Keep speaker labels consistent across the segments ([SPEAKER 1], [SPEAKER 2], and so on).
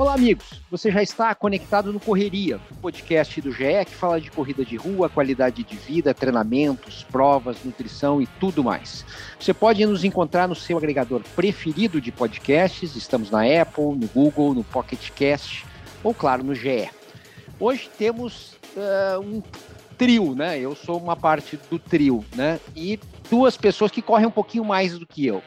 [SPEAKER 1] Olá, amigos. Você já está conectado no Correria, o podcast do GE que fala de corrida de rua, qualidade de vida, treinamentos, provas, nutrição e tudo mais. Você pode nos encontrar no seu agregador preferido de podcasts. Estamos na Apple, no Google, no Pocket Cast ou, claro, no GE. Hoje temos uh, um trio, né? Eu sou uma parte do trio, né? E duas pessoas que correm um pouquinho mais do que eu.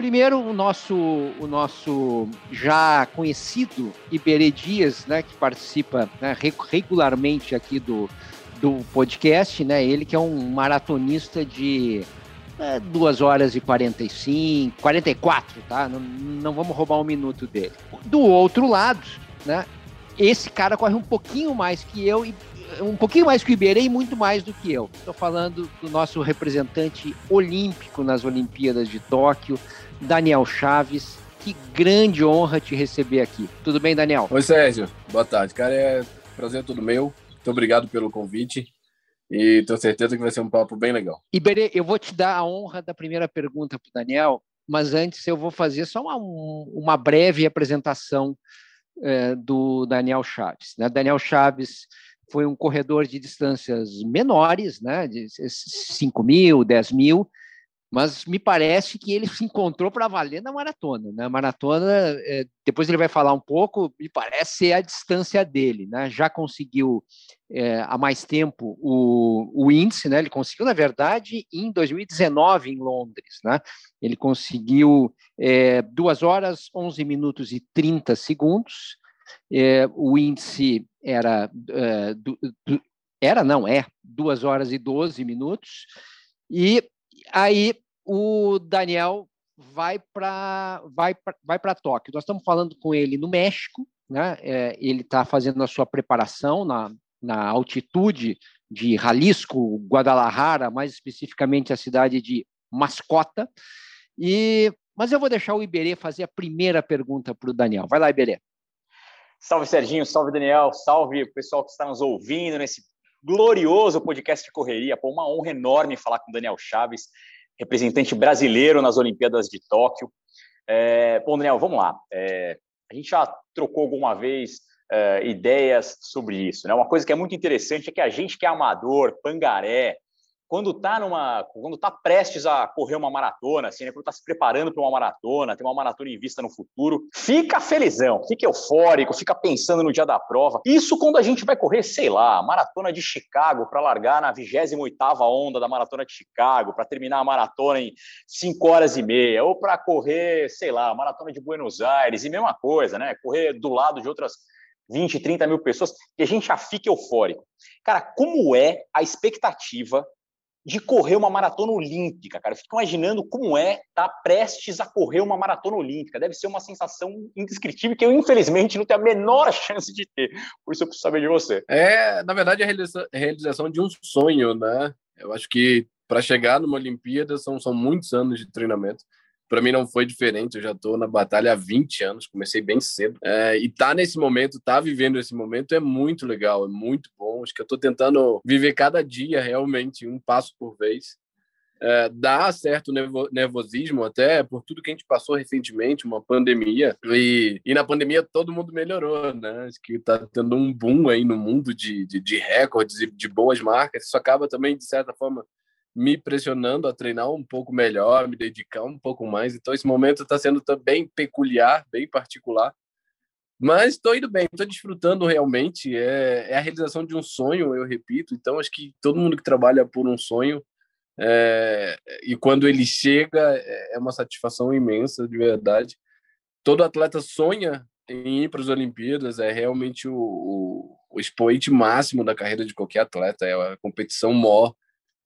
[SPEAKER 1] Primeiro, o nosso, o nosso já conhecido Iberê Dias, né, que participa né, regularmente aqui do, do podcast, né, ele que é um maratonista de é, 2 horas e 45, 44, tá? Não, não vamos roubar um minuto dele. Do outro lado, né, esse cara corre um pouquinho mais que eu e um pouquinho mais que o Iberê e muito mais do que eu. Estou falando do nosso representante olímpico nas Olimpíadas de Tóquio, Daniel Chaves. Que grande honra te receber aqui. Tudo bem, Daniel?
[SPEAKER 2] Oi, Sérgio. Boa tarde. Cara, é prazer todo meu. Muito obrigado pelo convite. E tenho certeza que vai ser um papo bem legal.
[SPEAKER 1] Iberê, eu vou te dar a honra da primeira pergunta para o Daniel, mas antes eu vou fazer só uma, uma breve apresentação é, do Daniel Chaves. Né? Daniel Chaves foi um corredor de distâncias menores, né, de 5 mil, 10 mil, mas me parece que ele se encontrou para valer na maratona. Né? A maratona, é, depois ele vai falar um pouco, me parece ser a distância dele. Né? Já conseguiu é, há mais tempo o, o índice, né? ele conseguiu, na verdade, em 2019 em Londres. Né? Ele conseguiu é, 2 horas, 11 minutos e 30 segundos. É, o índice era, é, era não, é, 2 horas e 12 minutos. E aí o Daniel vai para vai vai para Tóquio. Nós estamos falando com ele no México, né? É, ele está fazendo a sua preparação na, na altitude de Jalisco, Guadalajara, mais especificamente a cidade de Mascota. E mas eu vou deixar o Iberê fazer a primeira pergunta para o Daniel. Vai lá, Iberê.
[SPEAKER 3] Salve Serginho, salve Daniel, salve pessoal que está nos ouvindo nesse glorioso podcast de correria. Pô, uma honra enorme falar com Daniel Chaves, representante brasileiro nas Olimpíadas de Tóquio. É, bom, Daniel, vamos lá. É, a gente já trocou alguma vez é, ideias sobre isso. Né? Uma coisa que é muito interessante é que a gente que é amador, pangaré, quando está numa, quando tá prestes a correr uma maratona, assim, né, quando está se preparando para uma maratona, tem uma maratona em vista no futuro, fica felizão, fica eufórico, fica pensando no dia da prova. Isso quando a gente vai correr, sei lá, maratona de Chicago para largar na 28ª onda da maratona de Chicago, para terminar a maratona em 5 horas e meia, ou para correr, sei lá, maratona de Buenos Aires, e mesma coisa, né? Correr do lado de outras 20, 30 mil pessoas, e a gente já fica eufórico. Cara, como é a expectativa de correr uma maratona olímpica, cara. Eu fico imaginando como é estar tá prestes a correr uma maratona olímpica. Deve ser uma sensação indescritível que eu, infelizmente, não tenho a menor chance de ter. Por isso eu preciso saber de você.
[SPEAKER 2] É, na verdade, a realização de um sonho, né? Eu acho que para chegar numa Olimpíada são, são muitos anos de treinamento para mim não foi diferente. Eu já estou na batalha há 20 anos, comecei bem cedo. É, e tá nesse momento, tá vivendo esse momento é muito legal, é muito bom. Acho que eu estou tentando viver cada dia realmente, um passo por vez. É, dá certo nervosismo até por tudo que a gente passou recentemente, uma pandemia. E, e na pandemia todo mundo melhorou, né? Acho que está tendo um boom aí no mundo de, de, de recordes e de boas marcas. Isso acaba também, de certa forma, me pressionando a treinar um pouco melhor, me dedicar um pouco mais. Então, esse momento está sendo bem peculiar, bem particular. Mas estou indo bem, estou desfrutando realmente. É, é, a realização de um sonho, eu repito. Então, acho que todo mundo que trabalha por um sonho, é, e quando ele chega, é, é uma satisfação imensa, de verdade. Todo atleta sonha em ir para as Olimpíadas, é realmente o, o, o expoente máximo da carreira de qualquer atleta, é a competição maior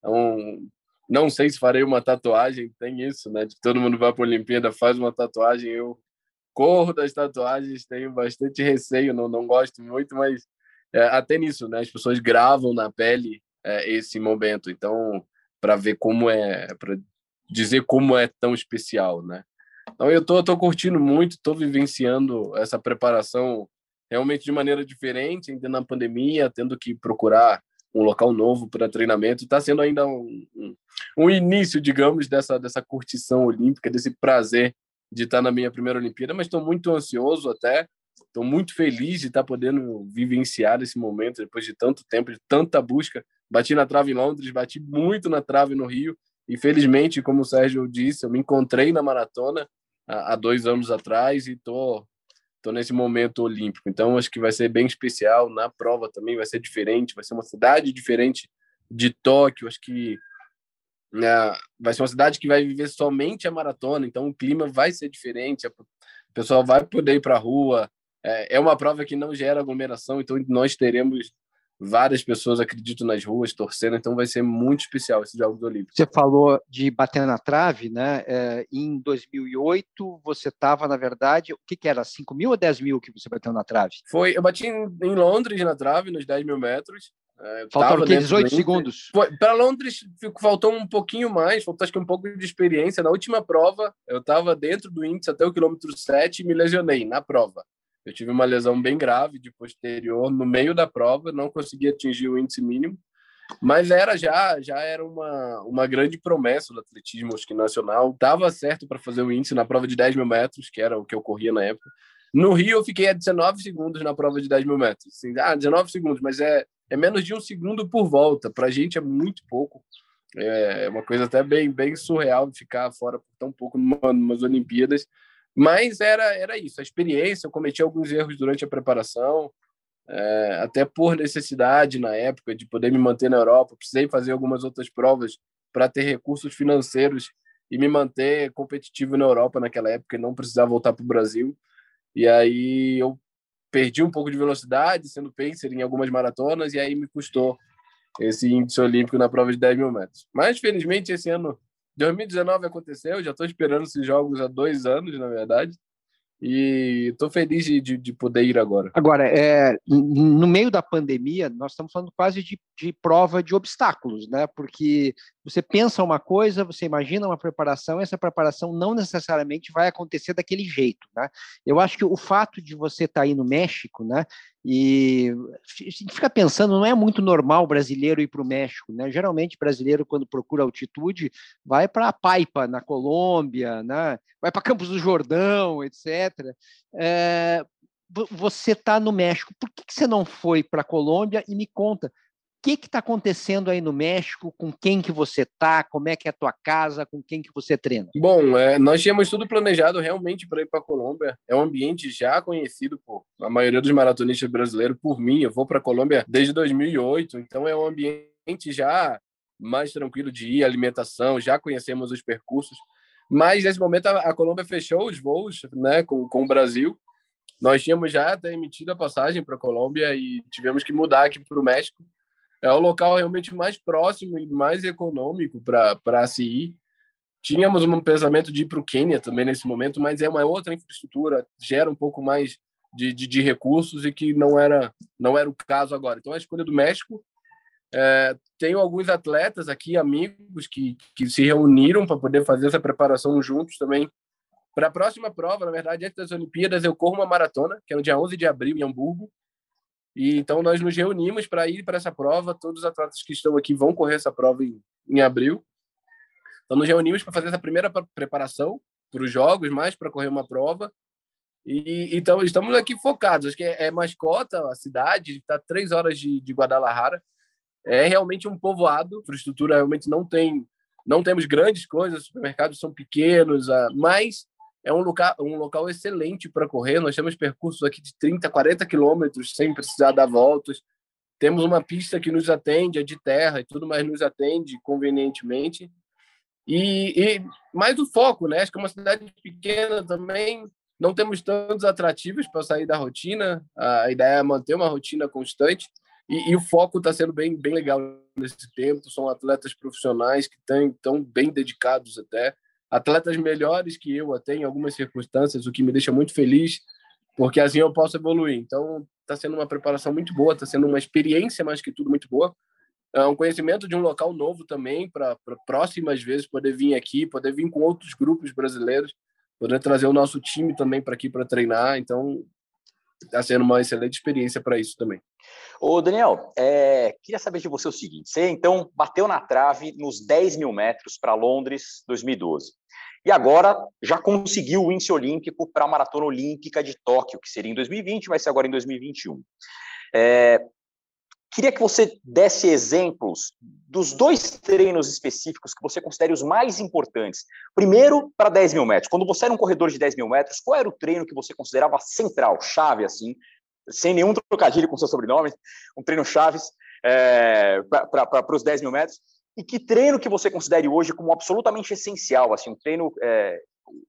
[SPEAKER 2] então, não sei se farei uma tatuagem, tem isso, né? De todo mundo vai para a Olimpíada, faz uma tatuagem. Eu corro das tatuagens, tenho bastante receio, não, não gosto muito, mas é, até nisso, né? As pessoas gravam na pele é, esse momento, então para ver como é, para dizer como é tão especial, né? Então eu tô, tô curtindo muito, tô vivenciando essa preparação realmente de maneira diferente, ainda na pandemia, tendo que procurar um local novo para treinamento. Está sendo ainda um, um, um, início, digamos, dessa, dessa curtição olímpica, desse prazer de estar na minha primeira Olimpíada, mas estou muito ansioso até, estou muito feliz de estar podendo vivenciar esse momento depois de tanto tempo, de tanta busca. Bati na trave em Londres, bati muito na trave no Rio, e felizmente, como o Sérgio disse, eu me encontrei na maratona há, dois anos atrás e estou Estou nesse momento olímpico. Então, acho que vai ser bem especial. Na prova também vai ser diferente, vai ser uma cidade diferente de Tóquio. Acho que vai ser uma cidade que vai viver somente a maratona, então o clima vai ser diferente, o pessoal vai poder ir para a rua. É, é uma prova que não gera aglomeração, então nós teremos várias pessoas, acredito, nas ruas torcendo, então vai ser muito especial esses Jogos Olímpicos.
[SPEAKER 1] Você falou de bater na trave, né? É, em 2008, você estava, na verdade, o que, que era, 5 mil ou 10 mil que você bateu na trave?
[SPEAKER 2] Foi, eu bati em, em Londres na trave, nos 10 mil metros.
[SPEAKER 1] É, Faltaram 18 segundos?
[SPEAKER 2] Para Londres faltou um pouquinho mais, faltou acho que um pouco de experiência. Na última prova, eu estava dentro do índice até o quilômetro 7 e me lesionei na prova. Eu tive uma lesão bem grave de posterior no meio da prova, não consegui atingir o índice mínimo, mas era já já era uma, uma grande promessa do atletismo acho que nacional. Tava certo para fazer o índice na prova de 10 mil metros, que era o que eu corria na época. No Rio eu fiquei a 19 segundos na prova de 10 mil metros. Assim, ah, 19 segundos, mas é, é menos de um segundo por volta. Para a gente é muito pouco. É uma coisa até bem, bem surreal ficar fora por tão pouco numa, numas Olimpíadas. Mas era, era isso, a experiência. Eu cometi alguns erros durante a preparação, é, até por necessidade na época de poder me manter na Europa. Precisei fazer algumas outras provas para ter recursos financeiros e me manter competitivo na Europa naquela época e não precisar voltar para o Brasil. E aí eu perdi um pouco de velocidade, sendo pacer em algumas maratonas, e aí me custou esse índice olímpico na prova de 10 mil metros. Mas, felizmente, esse ano 2019 aconteceu, já estou esperando esses jogos há dois anos, na verdade. E estou feliz de, de, de, poder ir agora.
[SPEAKER 1] Agora, é, no meio da pandemia, nós estamos falando quase de, de prova de obstáculos, né? Porque você pensa uma coisa, você imagina uma preparação, essa preparação não necessariamente vai acontecer daquele jeito, né? Eu acho que o fato de você estar tá aí no México, né? E a fica pensando, não é muito normal brasileiro ir para o México, né? Geralmente brasileiro quando procura altitude vai para Paipa na Colômbia, né? Vai para Campos do Jordão, etc. É, você está no México, por que, que você não foi para a Colômbia? E me conta, que está acontecendo aí no México? Com quem que você está? Como é que é a tua casa? Com quem que você treina?
[SPEAKER 2] Bom, é, nós tínhamos tudo planejado realmente para ir para a Colômbia. É um ambiente já conhecido por a maioria dos maratonistas brasileiros. Por mim, eu vou para a Colômbia desde 2008, então é um ambiente já mais tranquilo de ir, alimentação, já conhecemos os percursos. Mas nesse momento a, a Colômbia fechou os voos, né, com, com o Brasil. Nós tínhamos já até emitido a passagem para a Colômbia e tivemos que mudar aqui para o México é o local realmente mais próximo e mais econômico para se ir. Tínhamos um pensamento de ir para o Quênia também nesse momento, mas é uma outra infraestrutura, gera um pouco mais de, de, de, recursos e que não era, não era o caso agora. Então, a escolha do México. É, tenho alguns atletas aqui, amigos, que, que se reuniram para poder fazer essa preparação juntos também. Para a próxima prova, na verdade, antes das Olimpíadas, eu corro uma maratona, que é no dia 11 de abril, em Hamburgo. E então nós nos reunimos para ir para essa prova. Todos os atletas que estão aqui vão correr essa prova em, em abril. Então nos reunimos para fazer essa primeira preparação para os jogos, mais para correr uma prova. E então estamos aqui focados. Acho que é, é mascota, a cidade está três horas de, de Guadalajara. É realmente um povoado. A infraestrutura realmente não tem, não temos grandes coisas. Os supermercados são pequenos, ah, mas é um local, um local excelente para correr. Nós temos percursos aqui de 30, 40 quilômetros sem precisar dar voltas. Temos uma pista que nos atende, é de terra e tudo mais nos atende convenientemente. E, e mais o foco, né? Acho que é uma cidade pequena também, não temos tantos atrativos para sair da rotina. A ideia é manter uma rotina constante. E, e o foco está sendo bem, bem legal nesse tempo. São atletas profissionais que estão bem dedicados até atletas melhores que eu até em algumas circunstâncias, o que me deixa muito feliz, porque assim eu posso evoluir. Então, está sendo uma preparação muito boa, está sendo uma experiência mais que tudo muito boa. É um conhecimento de um local novo também para próximas vezes poder vir aqui, poder vir com outros grupos brasileiros, poder trazer o nosso time também para aqui para treinar. Então, está sendo uma excelente experiência para isso também.
[SPEAKER 3] Ô, Daniel, é, queria saber de você o seguinte: você então bateu na trave nos 10 mil metros para Londres 2012. E agora já conseguiu o índice olímpico para a maratona olímpica de Tóquio, que seria em 2020, vai ser agora em 2021. É, queria que você desse exemplos dos dois treinos específicos que você considere os mais importantes. Primeiro, para 10 mil metros. Quando você era um corredor de 10 mil metros, qual era o treino que você considerava central, chave, assim, sem nenhum trocadilho com seu sobrenome, um treino chaves é, para os 10 mil metros? E que treino que você considere hoje como absolutamente essencial, assim, um treino é,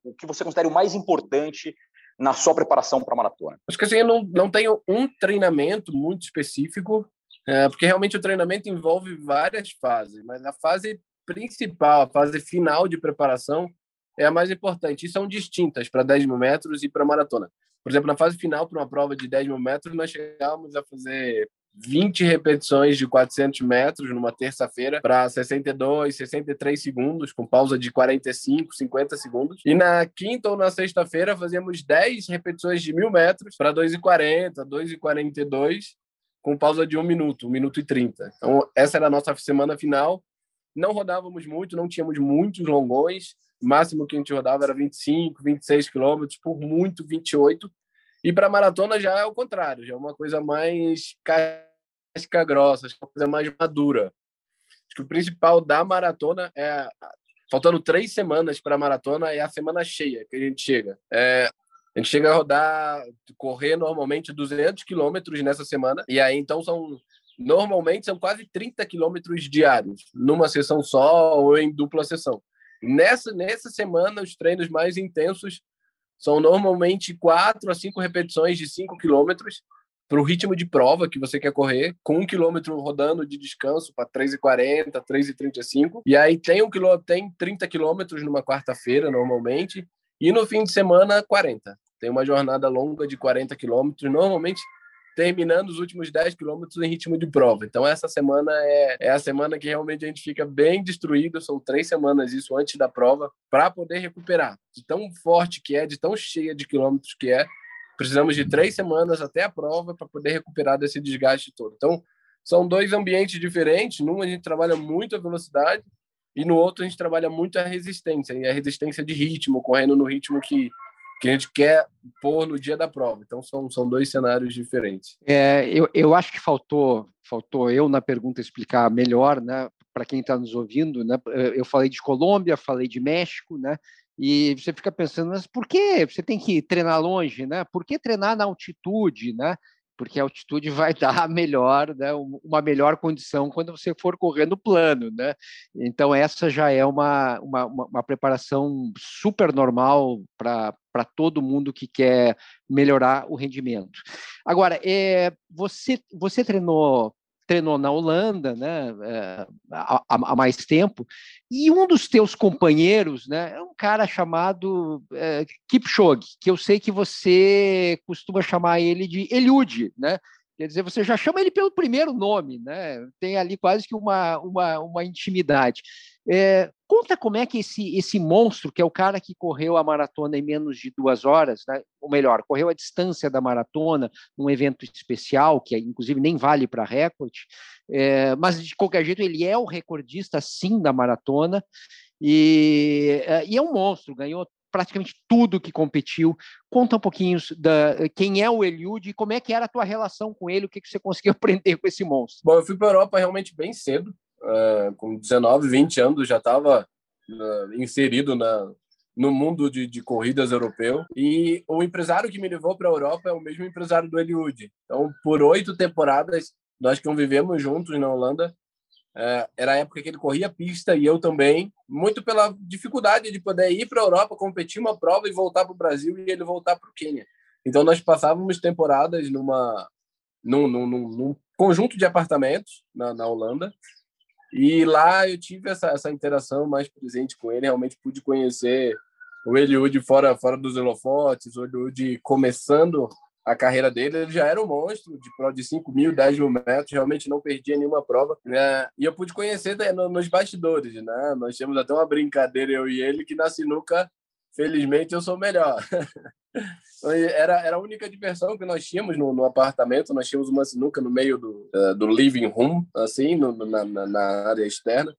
[SPEAKER 3] o que você considere o mais importante na sua preparação para a maratona?
[SPEAKER 2] Acho que assim, eu não, não tenho um treinamento muito específico, é, porque realmente o treinamento envolve várias fases, mas a fase principal, a fase final de preparação, é a mais importante. E são distintas para 10 mil metros e para maratona. Por exemplo, na fase final, para uma prova de 10 mil metros, nós chegamos a fazer 20 repetições de 400 metros numa terça-feira para 62, 63 segundos, com pausa de 45, 50 segundos. E na quinta ou na sexta-feira fazíamos 10 repetições de mil metros para 2,40, 2,42, com pausa de um minuto, um minuto e 30. Então, essa era a nossa semana final. Não rodávamos muito, não tínhamos muitos longões. O máximo que a gente rodava era 25, 26 quilômetros, por muito 28. E para maratona já é o contrário, já é uma coisa mais casca grossa, uma coisa mais madura. Acho que o principal da maratona é faltando três semanas para a maratona é a semana cheia que a gente chega. É, a gente chega a rodar, correr normalmente 200 quilômetros nessa semana e aí então são normalmente são quase 30 quilômetros diários numa sessão só ou em dupla sessão. Nessa nessa semana os treinos mais intensos são normalmente quatro a cinco repetições de 5 quilômetros para o ritmo de prova que você quer correr, com um quilômetro rodando de descanso para 3,40, 3,35. E aí tem um quilô, tem 30 quilômetros numa quarta-feira, normalmente, e no fim de semana, 40. Tem uma jornada longa de 40 quilômetros, normalmente terminando os últimos 10 quilômetros em ritmo de prova. Então, essa semana é, é a semana que realmente a gente fica bem destruído. São três semanas isso antes da prova, para poder recuperar. De tão forte que é, de tão cheia de quilômetros que é, precisamos de três semanas até a prova para poder recuperar desse desgaste todo. Então, são dois ambientes diferentes. Num a gente trabalha muito a velocidade e no outro a gente trabalha muito a resistência, e a resistência de ritmo, correndo no ritmo que que a gente quer pôr no dia da prova. Então são, são dois cenários diferentes.
[SPEAKER 1] É, eu, eu acho que faltou faltou eu na pergunta explicar melhor, né? Para quem está nos ouvindo, né? Eu falei de Colômbia, falei de México, né? E você fica pensando, mas por que você tem que treinar longe, né? Por que treinar na altitude, né? Porque a altitude vai dar melhor, né, uma melhor condição quando você for correndo plano, né? Então essa já é uma, uma, uma preparação super normal para todo mundo que quer melhorar o rendimento. Agora, é, você, você treinou treinou na Holanda, né, eh, há, há, mais tempo, e um dos teus companheiros, né, é um cara chamado é, Kipchoge, que eu sei que você costuma chamar ele de Eliud, né? Quer dizer, você já chama ele pelo primeiro nome, né? Tem ali quase que uma, uma, uma intimidade. É, conta como é que esse, esse monstro, que é o cara que correu a maratona em menos de duas horas, né? ou melhor, correu a distância da maratona num evento especial, que inclusive nem vale para recorde, é, mas de qualquer jeito ele é o recordista sim da maratona e, é, e é um monstro, ganhou praticamente tudo que competiu. Conta um pouquinho da quem é o Eliud e como é que era a tua relação com ele, o que, que você conseguiu aprender com esse monstro.
[SPEAKER 2] Bom, eu fui para a Europa realmente bem cedo, uh, com 19, 20 anos, já estava uh, inserido na, no mundo de, de, corridas europeu. E o empresário que me levou para a Europa é o mesmo empresário do Eliud. Então, por oito temporadas, nós convivemos juntos na Holanda. Uh, era a época que ele corria pista e eu também, muito pela dificuldade de poder ir para a Europa, competir uma prova e voltar para o Brasil e ele voltar para o Quênia. Então, nós passávamos temporadas numa, num, num, num, num conjunto de apartamentos na, na Holanda E lá eu tive essa, essa interação mais presente com ele, realmente pude conhecer o Eliud fora, fora dos holofotes, o Eliud começando a carreira dele, ele já era um monstro de prova de 5 mil, 10 mil metros, realmente não perdia nenhuma prova. Né? E eu pude conhecer nos bastidores, né? Nós temos até uma brincadeira, eu e ele, que na sinuca, felizmente, eu sou melhor. Então, era, era a única diversão que nós tínhamos no, no apartamento, nós tínhamos uma sinuca no meio do, uh, do living room, assim, no, na, na área externa,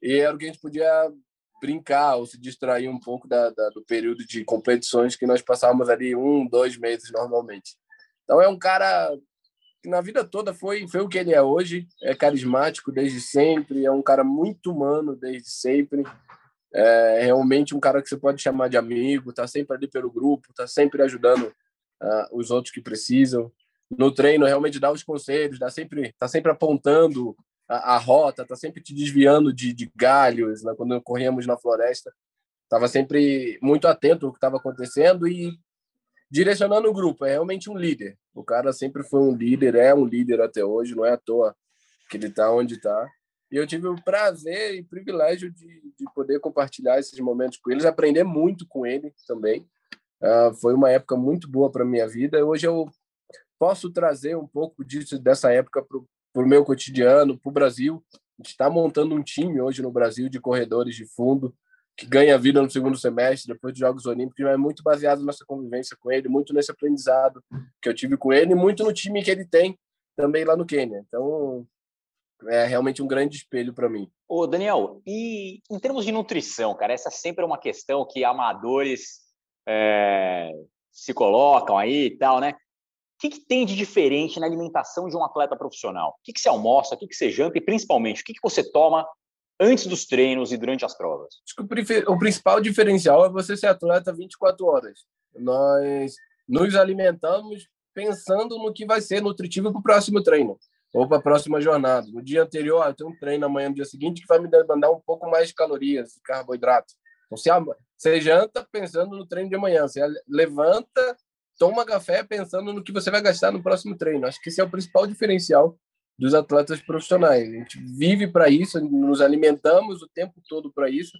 [SPEAKER 2] e era o que a gente podia brincar ou se distrair um pouco da, da, do período de competições que nós passávamos ali um, dois meses normalmente. Então é um cara que na vida toda foi, foi o que ele é hoje, é carismático desde sempre, é um cara muito humano desde sempre, é realmente um cara que você pode chamar de amigo, tá sempre ali pelo grupo, tá sempre ajudando uh, os outros que precisam. No treino realmente dá os conselhos, dá sempre, tá sempre apontando a, a rota, tá sempre te desviando de, de galhos, né? quando corríamos na floresta, estava sempre muito atento ao que estava acontecendo e direcionando o grupo. É realmente um líder. O cara sempre foi um líder, é um líder até hoje, não é à toa que ele está onde está. E eu tive o prazer e privilégio de, de poder compartilhar esses momentos com eles, aprender muito com ele também. Uh, foi uma época muito boa para minha vida. Hoje eu posso trazer um pouco disso dessa época para o meu cotidiano, para o Brasil. A gente está montando um time hoje no Brasil de corredores de fundo que ganha vida no segundo semestre, depois dos Jogos Olímpicos, é muito baseado nessa convivência com ele, muito nesse aprendizado que eu tive com ele, e muito no time que ele tem também lá no Quênia. Então, é realmente um grande espelho para mim.
[SPEAKER 3] Ô, Daniel, e em termos de nutrição, cara, essa sempre é uma questão que amadores é, se colocam aí e tal, né? O que, que, tem de diferente na alimentação de um atleta profissional? O que, que você almoça, o que, que você janta e, principalmente, o que, você toma antes dos treinos e durante as provas?
[SPEAKER 2] Acho que o, principal diferencial é você ser atleta 24 horas. Nós nos alimentamos pensando no que vai ser nutritivo para o próximo treino ou para a próxima jornada. No dia anterior, ah, eu tenho um treino amanhã, no dia seguinte, que vai me demandar um pouco mais de calorias, carboidrato. Então, você janta pensando no treino de amanhã, você levanta toma café pensando no que você vai gastar no próximo treino. Acho que esse é o principal diferencial dos atletas profissionais. A gente vive para isso, nos alimentamos o tempo todo para isso.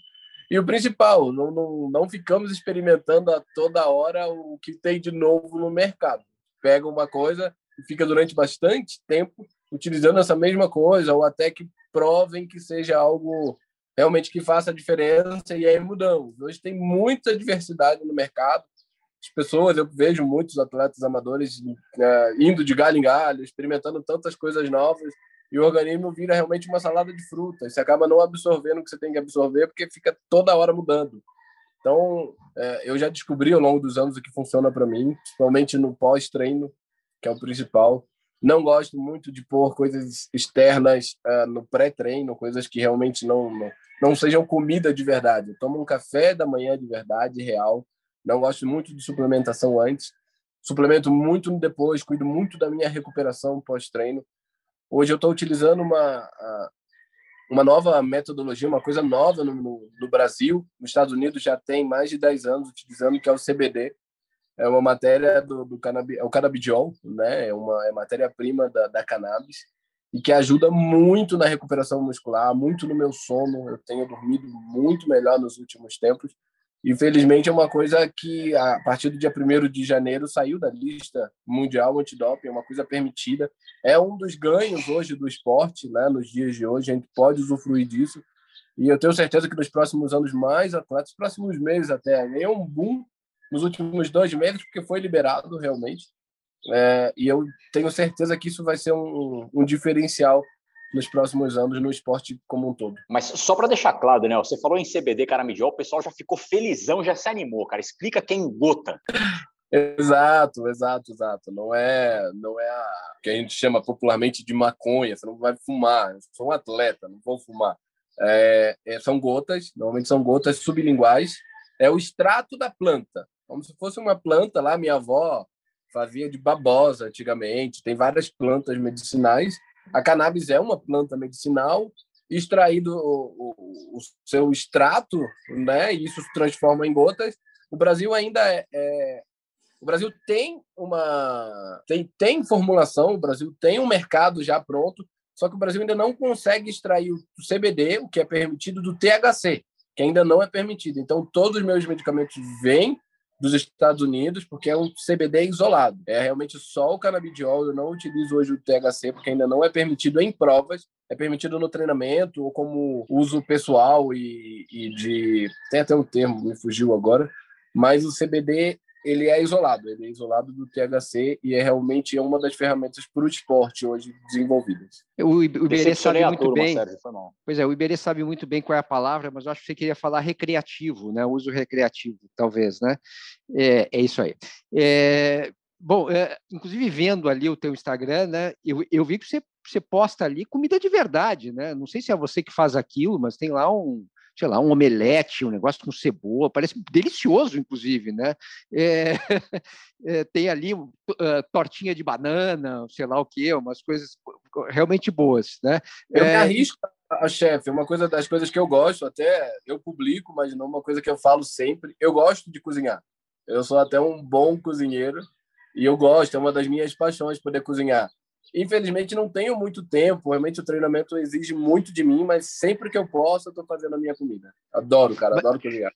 [SPEAKER 2] E o principal, não, não, não ficamos experimentando a toda hora o que tem de novo no mercado. Pega uma coisa e fica durante bastante tempo utilizando essa mesma coisa, ou até que provem que seja algo realmente que faça diferença e aí mudamos. Hoje tem muita diversidade no mercado, as pessoas, eu vejo muitos atletas amadores é, indo de galho em galho, experimentando tantas coisas novas, e o organismo vira realmente uma salada de frutas. Você acaba não absorvendo o que você tem que absorver, porque fica toda hora mudando. Então, é, eu já descobri ao longo dos anos o que funciona para mim, principalmente no pós-treino, que é o principal. Não gosto muito de pôr coisas externas uh, no pré-treino, coisas que realmente não, não, não sejam comida de verdade. Eu tomo um café da manhã de verdade, real, não gosto muito de suplementação antes. Suplemento muito depois, cuido muito da minha recuperação pós-treino. Hoje eu estou utilizando uma, uma nova metodologia, uma coisa nova no, no, no, Brasil. Nos Estados Unidos já tem mais de 10 anos utilizando, que é o CBD. É uma matéria do, do cannabis, é o canabidiol, né? É uma é matéria-prima da, da cannabis e que ajuda muito na recuperação muscular, muito no meu sono. Eu tenho dormido muito melhor nos últimos tempos. Infelizmente, é uma coisa que, a partir do dia 1 de janeiro, saiu da lista mundial antidoping, é uma coisa permitida. É um dos ganhos hoje do esporte, né? nos dias de hoje, a gente pode usufruir disso. E eu tenho certeza que nos próximos anos, mais atletas, próximos meses até, é um boom nos últimos dois meses, porque foi liberado realmente. É, e eu tenho certeza que isso vai ser um, um diferencial nos próximos anos no esporte como um todo.
[SPEAKER 3] Mas só para deixar claro, Daniel, você falou em CBD caramidiol, o pessoal já ficou felizão, já se animou, cara. Explica quem gota.
[SPEAKER 2] Exato, exato, exato. Não é, não é a que a gente chama popularmente de maconha. Você não vai fumar. Eu sou um atleta, não vou fumar. É, é, são gotas, normalmente são gotas sublinguais. É o extrato da planta, como se fosse uma planta lá. Minha avó fazia de babosa antigamente. Tem várias plantas medicinais a cannabis é uma planta medicinal, extraído o, o, o seu extrato, né, e isso se transforma em gotas. O Brasil ainda é, é o Brasil tem uma tem, tem formulação, o Brasil tem um mercado já pronto, só que o Brasil ainda não consegue extrair o CBD, o que é permitido, do THC, que ainda não é permitido. Então, todos os meus medicamentos vêm dos Estados Unidos, porque é um CBD isolado. É realmente só o canabidiol. Eu não utilizo hoje o THC, porque ainda não é permitido em provas. É permitido no treinamento ou como uso pessoal e, e de. Tem até um termo, me fugiu agora. Mas o CBD ele é isolado, ele é isolado do THC e é realmente uma das ferramentas para o esporte hoje desenvolvidas.
[SPEAKER 1] O, Iberê sabe muito turma, bem. Sérgio, pois é, o Iberê sabe muito bem qual é a palavra, mas eu acho que você queria falar recreativo, né? Uso recreativo, talvez, né? É, é isso aí. É, bom, é, inclusive vendo ali o teu Instagram, né? Eu, eu vi que você, você posta ali comida de verdade, né? Não sei se é você que faz aquilo, mas tem lá um sei lá, um omelete, um negócio com cebola, parece delicioso, inclusive, né? É, é, tem ali uh, tortinha de banana, sei lá o que, umas coisas realmente boas, né?
[SPEAKER 2] Eu é, me arrisco a chefe, uma coisa das coisas que eu gosto, até eu publico, mas não uma coisa que eu falo sempre, eu gosto de cozinhar. Eu sou até um bom cozinheiro e eu gosto, é uma das minhas paixões poder cozinhar. Infelizmente, não tenho muito tempo. Realmente, o treinamento exige muito de mim, mas sempre que eu posso, eu estou fazendo a minha comida. Adoro, cara, adoro cozinhar.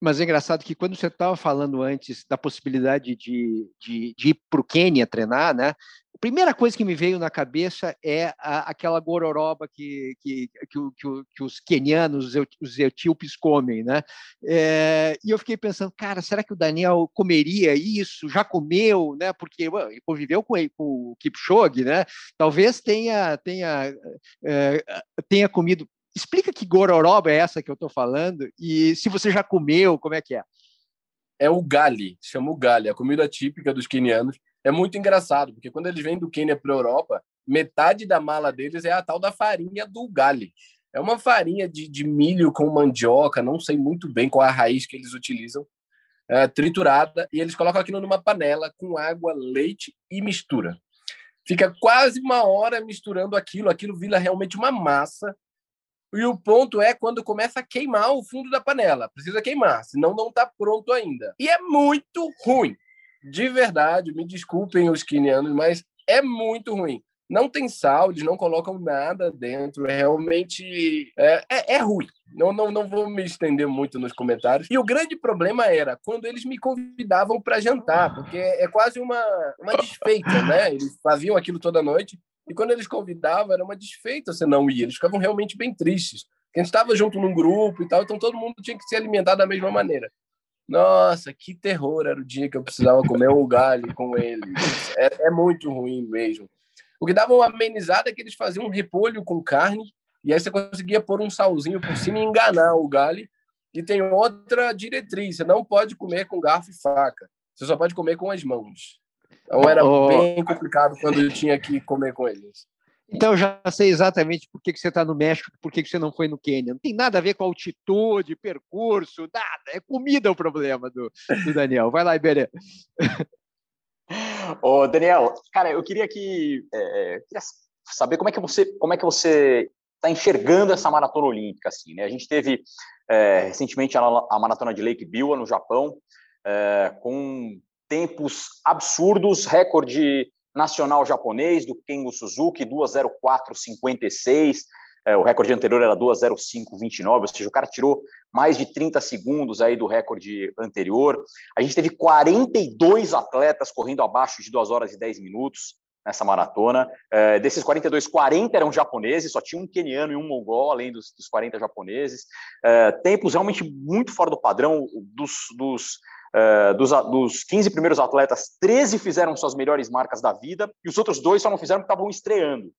[SPEAKER 1] Mas é engraçado que quando você estava falando antes da possibilidade de, de, de ir para o Quênia treinar, né? A primeira coisa que me veio na cabeça é a, aquela gororoba que, que, que, que, que os quenianos, os etíopes comem, né? É, e eu fiquei pensando, cara, será que o Daniel comeria isso? Já comeu, né? Porque ele conviveu com, com o Kipchoge, né? Talvez tenha, tenha, é, tenha comido Explica que gororoba é essa que eu estou falando e se você já comeu, como é que é?
[SPEAKER 2] É o gali, chama o gali, a comida típica dos quenianos. É muito engraçado, porque quando eles vêm do Quênia para a Europa, metade da mala deles é a tal da farinha do gali. É uma farinha de, de milho com mandioca, não sei muito bem qual é a raiz que eles utilizam, é, triturada, e eles colocam aquilo numa panela com água, leite e mistura. Fica quase uma hora misturando aquilo, aquilo vira realmente uma massa e o ponto é quando começa a queimar o fundo da panela. Precisa queimar, senão não está pronto ainda. E é muito ruim. De verdade, me desculpem os quinianos, mas é muito ruim. Não tem sal, eles não colocam nada dentro. É realmente é, é, é ruim. Não, não, não vou me estender muito nos comentários. E o grande problema era quando eles me convidavam para jantar, porque é quase uma, uma desfeita, né? Eles faziam aquilo toda noite e quando eles convidavam, era uma desfeita você não ir. Eles ficavam realmente bem tristes. A gente estava junto num grupo e tal, então todo mundo tinha que se alimentar da mesma maneira. Nossa, que terror era o dia que eu precisava comer um galho com eles. É, é muito ruim mesmo. O que dava uma amenizada é que eles faziam um repolho com carne, e aí você conseguia pôr um salzinho por cima e enganar o galho. E tem outra diretriz: você não pode comer com garfo e faca. Você só pode comer com as mãos. Então era oh, bem complicado quando eu tinha que comer com eles.
[SPEAKER 1] Então eu já sei exatamente por que, que você está no México, por que, que você não foi no Quênia. Não tem nada a ver com altitude, percurso, nada. É comida o problema do, do Daniel. Vai lá, Iberê.
[SPEAKER 3] Ô, Daniel, cara, eu queria que é, é, queria saber como é que você como é que você está enxergando essa maratona olímpica assim, né? A gente teve é, recentemente a, a, maratona de Lake Biwa no Japão é, com tempos absurdos, recorde nacional japonês do Kengo Suzuki, 2:04:56. É, o recorde anterior era 2:05:29, ou seja, o cara tirou mais de 30 segundos aí do recorde anterior. A gente teve 42 atletas correndo abaixo de 2 horas e 10 minutos nessa maratona. É, desses 42, 40 eram japoneses, só tinha um queniano e um mongol, além dos, dos 40 japoneses. É, tempos realmente muito fora do padrão dos, dos Uh, dos, dos 15 primeiros atletas, 13 fizeram suas melhores marcas da vida e os outros dois só não fizeram porque estavam estreando.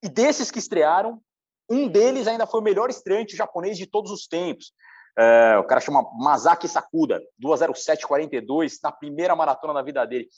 [SPEAKER 3] E desses que estrearam, um deles ainda foi o melhor estreante japonês de todos os tempos. Uh, o cara chama Masaki Sakuda, 2:07:42 na primeira maratona da vida dele.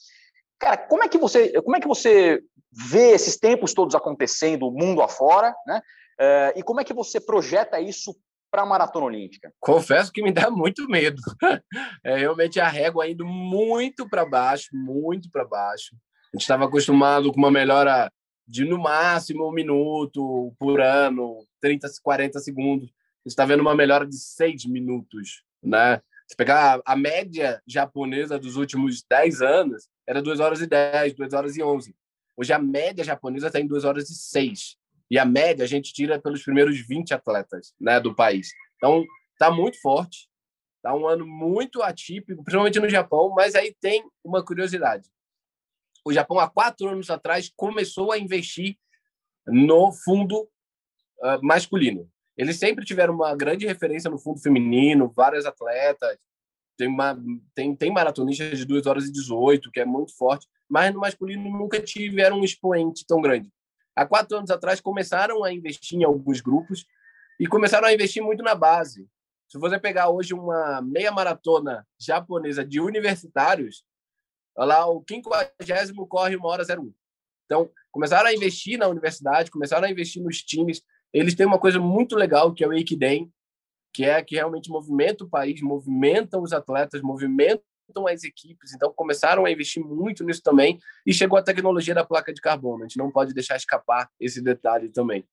[SPEAKER 3] Cara, como é que você, como é que você vê esses tempos todos acontecendo, mundo afora, né? Uh, e como é que você projeta isso para a maratona olímpica?
[SPEAKER 2] Confesso que me dá muito medo. É realmente a régua indo muito para baixo, muito para baixo. A gente estava acostumado com uma melhora de no máximo um minuto por ano, 30, 40 segundos. A gente está vendo uma melhora de seis minutos, né? Se pegar a, média japonesa dos últimos 10 anos, era 2 horas e 10, 2 horas e 11. Hoje a média japonesa está em 2 horas e 6. E a média a gente tira pelos primeiros 20 atletas né, do país. Então, está muito forte. Está um ano muito atípico, principalmente no Japão, mas aí tem uma curiosidade. O Japão, há quatro anos atrás, começou a investir no fundo uh, masculino. Eles sempre tiveram uma grande referência no fundo feminino, várias atletas, tem, uma, tem, tem maratonistas de 2 horas e 18, que é muito forte, mas no masculino nunca tiveram um expoente tão grande. Há quatro anos atrás começaram a investir em alguns grupos e começaram a investir muito na base. Se você pegar hoje uma meia maratona japonesa de universitários, lá o 50 corre uma hora 01. Então, começaram a investir na universidade, começaram a investir nos times. Eles têm uma coisa muito legal que é o Eikiden, que é que realmente movimenta o país, movimentam os atletas, movimentam as equipes. Então, começaram a investir muito nisso também e chegou a tecnologia da placa de carbono. A gente não pode deixar escapar esse detalhe também.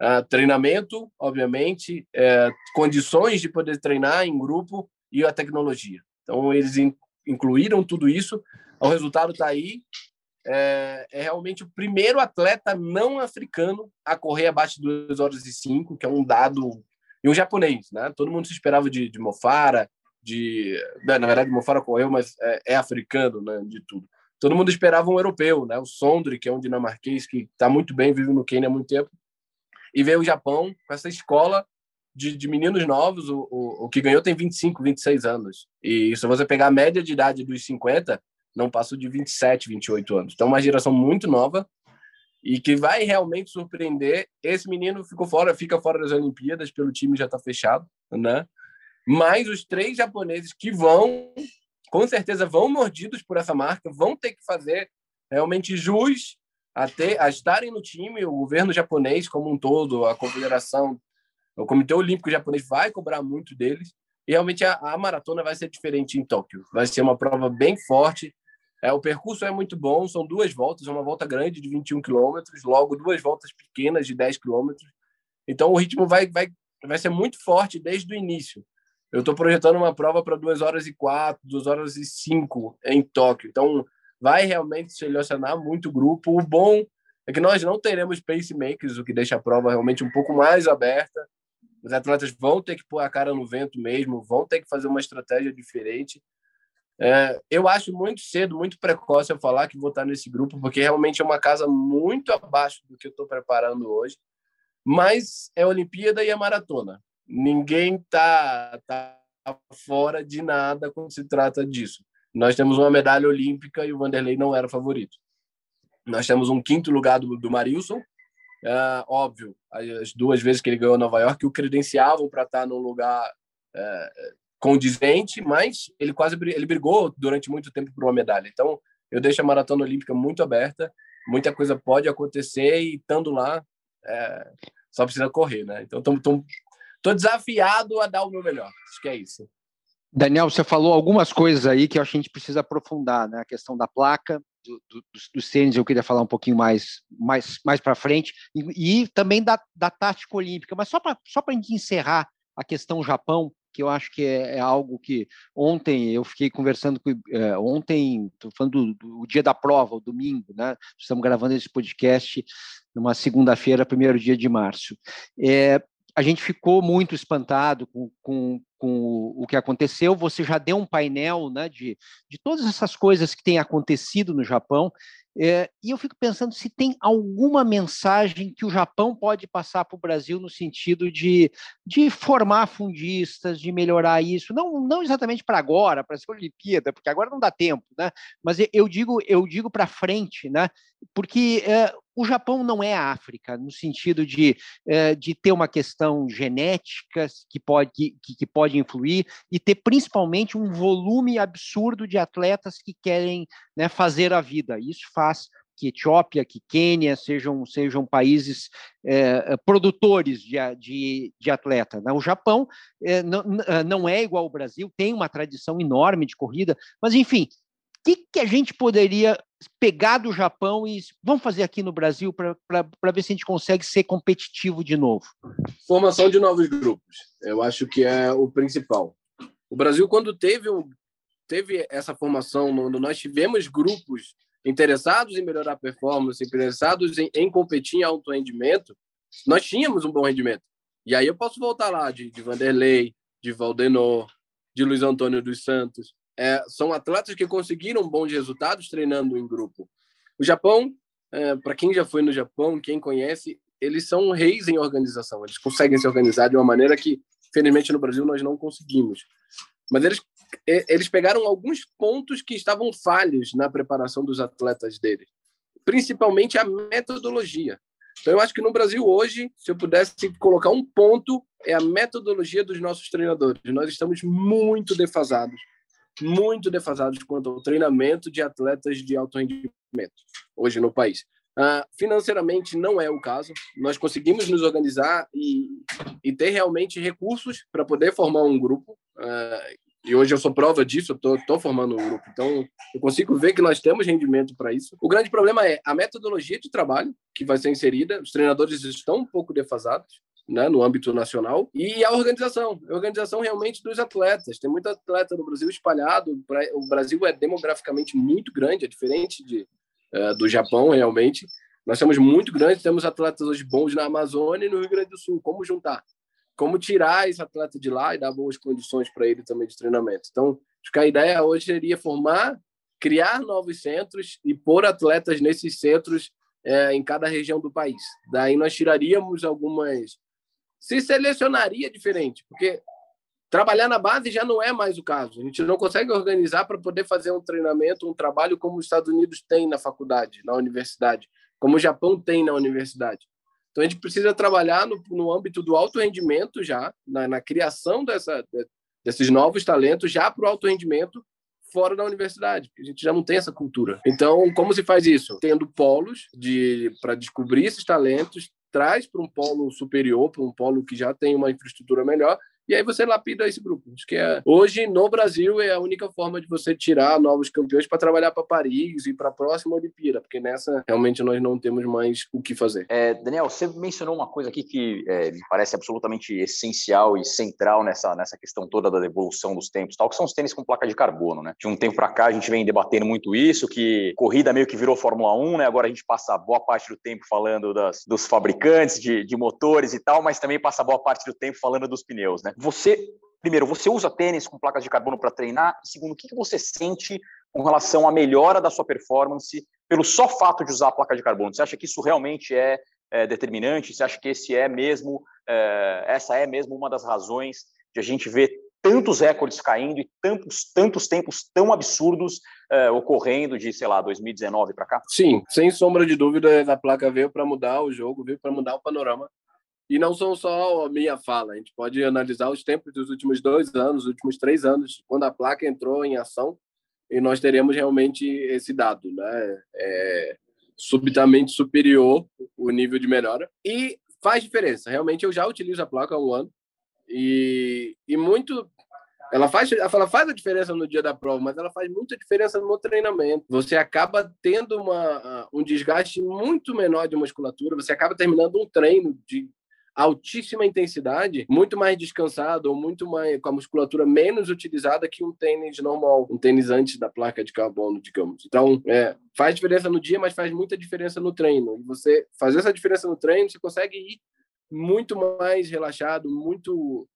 [SPEAKER 2] Uh, treinamento, obviamente, é, condições de poder treinar em grupo e a tecnologia. Então, eles in, incluíram tudo isso. O resultado está aí. É, é, realmente o primeiro atleta não africano a correr abaixo de 2 horas e 5, que é um dado e um japonês, né? Todo mundo se esperava de, de Mofara, de né, na verdade Mofara correu, mas é, é, africano, né? De tudo. Todo mundo esperava um europeu, né? O Sondre, que é um dinamarquês que está muito bem, vive no Quênia há muito tempo, e veio o Japão com essa escola de, de meninos novos. O, o, o, que ganhou tem 25, 26 anos. E se você pegar a média de idade dos 50, não passou de 27, 28 anos. Então, uma geração muito nova e que vai realmente surpreender. Esse menino ficou fora, fica fora das Olimpíadas, pelo time já está fechado, né? Mas os três japoneses que vão, com certeza vão mordidos por essa marca, vão ter que fazer realmente jus a, ter, a estarem no time. O governo japonês como um todo, a confederação, o Comitê Olímpico Japonês vai cobrar muito deles. E realmente a, a maratona vai ser diferente em Tóquio. Vai ser uma prova bem forte é, o percurso é muito bom, são duas voltas, uma volta grande de 21 quilômetros, logo duas voltas pequenas de 10 quilômetros. Então o ritmo vai, vai, vai ser muito forte desde o início. Eu estou projetando uma prova para 2 horas e 4, 2 horas e 5 em Tóquio. Então vai realmente selecionar muito grupo. O bom é que nós não teremos pacemakers, o que deixa a prova realmente um pouco mais aberta. Os atletas vão ter que pôr a cara no vento mesmo, vão ter que fazer uma estratégia diferente. É, eu acho muito cedo, muito precoce eu falar que vou estar nesse grupo, porque realmente é uma casa muito abaixo do que eu estou preparando hoje. Mas é a Olimpíada e a maratona. Ninguém está tá fora de nada quando se trata disso. Nós temos uma medalha olímpica e o Vanderlei não era favorito. Nós temos um quinto lugar do, do Marilson. É, óbvio, as duas vezes que ele ganhou Nova York, o credenciavam para estar num lugar é, condizente, mas ele quase ele brigou durante muito tempo por uma medalha. Então, eu deixo a maratona olímpica muito aberta, muita coisa pode acontecer e estando lá, é, só precisa correr, né? Então, estou desafiado a dar o meu melhor. Acho que é isso.
[SPEAKER 1] Daniel, você falou algumas coisas aí que eu acho que a gente precisa aprofundar, né? A questão da placa, do, do, dos tênis, eu queria falar um pouquinho mais, mais, mais para frente, e, e, também da, da tática olímpica. Mas só para só a gente encerrar a questão Japão, que eu acho que é, é algo que ontem eu fiquei conversando com é, ontem, estou falando do, do, dia da prova, o domingo, né? Estamos gravando esse podcast numa segunda-feira, primeiro dia de março. É, a gente ficou muito espantado com, com, com, o que aconteceu. Você já deu um painel né, de, de todas essas coisas que têm acontecido no Japão. É, e eu fico pensando se tem alguma mensagem que o Japão pode passar para o Brasil no sentido de, de formar fundistas, de melhorar isso, não, não exatamente para agora, para a Olimpíada, porque agora não dá tempo, né? Mas eu digo, eu digo para frente, né? Porque é, o Japão não é a África, no sentido de, é, de ter uma questão genética que pode, que, que pode influir e ter principalmente um volume absurdo de atletas que querem né, fazer a vida. Isso faz que Etiópia, que Quênia sejam, sejam países é, produtores de, de, de atleta. Né? O Japão é, não, não é igual ao Brasil, tem uma tradição enorme de corrida, mas enfim, o que, que a gente poderia pegar do Japão e vamos fazer aqui no Brasil para ver se a gente consegue ser competitivo de novo?
[SPEAKER 2] Formação de novos grupos, eu acho que é o principal. O Brasil, quando teve, teve essa formação, nós tivemos grupos interessados em melhorar a performance, interessados em, em competir em alto rendimento, nós tínhamos um bom rendimento. E aí eu posso voltar lá de, de Vanderlei, de Valdenor, de Luiz Antônio dos Santos. É, são atletas que conseguiram bons resultados treinando em grupo. O Japão, é, para quem já foi no Japão, quem conhece, eles são reis em organização. Eles conseguem se organizar de uma maneira que, felizmente, no Brasil nós não conseguimos. Mas eles, eles pegaram alguns pontos que estavam falhos na preparação dos atletas deles, principalmente a metodologia. Então, eu acho que no Brasil hoje, se eu pudesse colocar um ponto, é a metodologia dos nossos treinadores. Nós estamos muito defasados, muito defasados quanto ao treinamento de atletas de alto rendimento hoje no país. Uh, financeiramente não é o caso. Nós conseguimos nos organizar e, e ter realmente recursos para poder formar um grupo. Uh, e hoje eu sou prova disso, eu estou formando um grupo. Então, eu consigo ver que nós temos rendimento para isso. O grande problema é a metodologia de trabalho que vai ser inserida. Os treinadores estão um pouco defasados. Né, no âmbito nacional e a organização, a organização realmente dos atletas. Tem muito atleta no Brasil espalhado. O Brasil é demograficamente muito grande, é diferente de, uh, do Japão, realmente. Nós somos muito grandes, temos atletas hoje bons na Amazônia e no Rio Grande do Sul. Como juntar? como tirar esse atleta de lá e dar boas condições para ele também de treinamento. Então, acho que a ideia hoje seria formar, criar novos centros e pôr atletas nesses centros é, em cada região do país. Daí nós tiraríamos algumas. Se selecionaria diferente, porque trabalhar na base já não é mais o caso. A gente não consegue organizar para poder fazer um treinamento, um trabalho como os Estados Unidos têm na faculdade, na universidade, como o Japão tem na universidade. Então, a gente precisa trabalhar no, no âmbito do alto rendimento já, na, na criação dessa, desses novos talentos já para o alto rendimento fora da universidade, porque a gente já não tem essa cultura. Então, como se faz isso? Tendo polos de para descobrir esses talentos, traz para um polo superior, para um polo que já tem uma infraestrutura melhor e aí você lapida esse grupo. Acho que é, hoje no Brasil é a única forma de você tirar novos campeões para trabalhar para Paris e para a próxima Olimpíada, porque nessa realmente nós não temos mais o que fazer.
[SPEAKER 3] É, Daniel, você mencionou uma coisa aqui que é, me parece absolutamente essencial e central nessa, nessa questão toda da evolução dos tempos, tal, que são os tênis com placa de carbono, né? De um tempo para cá a gente vem debatendo muito isso, que corrida meio que virou Fórmula 1, né? Agora a gente passa boa parte do tempo falando das, dos fabricantes de, de motores e tal, mas também passa boa parte do tempo falando dos pneus, né? Você, primeiro, você usa tênis com placas de carbono para treinar? E segundo, o que você sente com relação à melhora da sua performance pelo só fato de usar a placa de carbono? Você acha que isso realmente é, é determinante? Você acha que esse é mesmo, é, essa é mesmo uma das razões de a gente ver tantos recordes caindo e tantos, tantos tempos tão absurdos é, ocorrendo de, sei lá, 2019 para cá?
[SPEAKER 2] Sim, sem sombra de dúvida, a placa veio para mudar o jogo, veio para mudar o panorama e não são só a minha fala, a gente pode analisar os tempos dos últimos dois anos, últimos três anos, quando a placa entrou em ação, e nós teremos realmente esse dado, né? É subitamente superior o nível de melhora. E faz diferença. Realmente, eu já utilizo a placa há um ano, e, e muito ela faz, ela faz a diferença no dia da prova, mas ela faz muita diferença no treinamento. Você acaba tendo uma, um desgaste muito menor de musculatura, você acaba terminando um treino de altíssima intensidade, muito mais descansado ou muito mais com a musculatura menos utilizada que um tênis normal, um tênis antes da placa de carbono, digamos. Então, é, faz diferença no dia, mas faz muita diferença no treino. E você fazer essa diferença no treino, você consegue ir muito mais relaxado, muito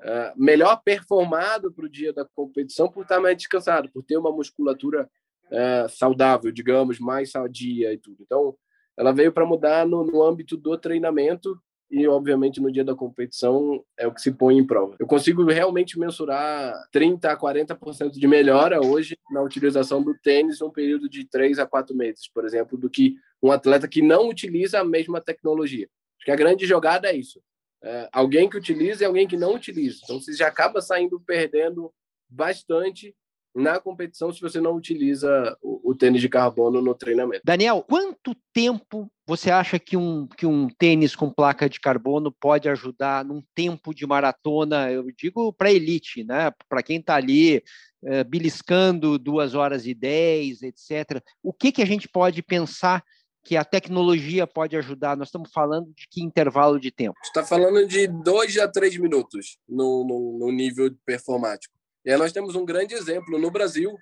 [SPEAKER 2] uh, melhor performado para o dia da competição por estar mais descansado, por ter uma musculatura uh, saudável, digamos, mais sadia e tudo. Então, ela veio para mudar no, no âmbito do treinamento e, obviamente, no dia da competição é o que se põe em prova. Eu consigo realmente mensurar 30% a 40% de melhora hoje na utilização do tênis num período de 3 a 4 meses, por exemplo, do que um atleta que não utiliza a mesma tecnologia. Acho que a grande jogada é isso. É alguém que utiliza e alguém que não utiliza. Então, você já acaba saindo perdendo bastante na competição se você não utiliza o, o, tênis de carbono no treinamento.
[SPEAKER 1] Daniel, quanto tempo você acha que um, que um tênis com placa de carbono pode ajudar num tempo de maratona? Eu digo para elite, né? Para quem está ali é, beliscando duas horas e dez, etc. O que, que a gente pode pensar que a tecnologia pode ajudar? Nós estamos falando de que intervalo de tempo?
[SPEAKER 2] Está falando de dois a três minutos no, no, no nível performático. E aí nós temos um grande exemplo no Brasil,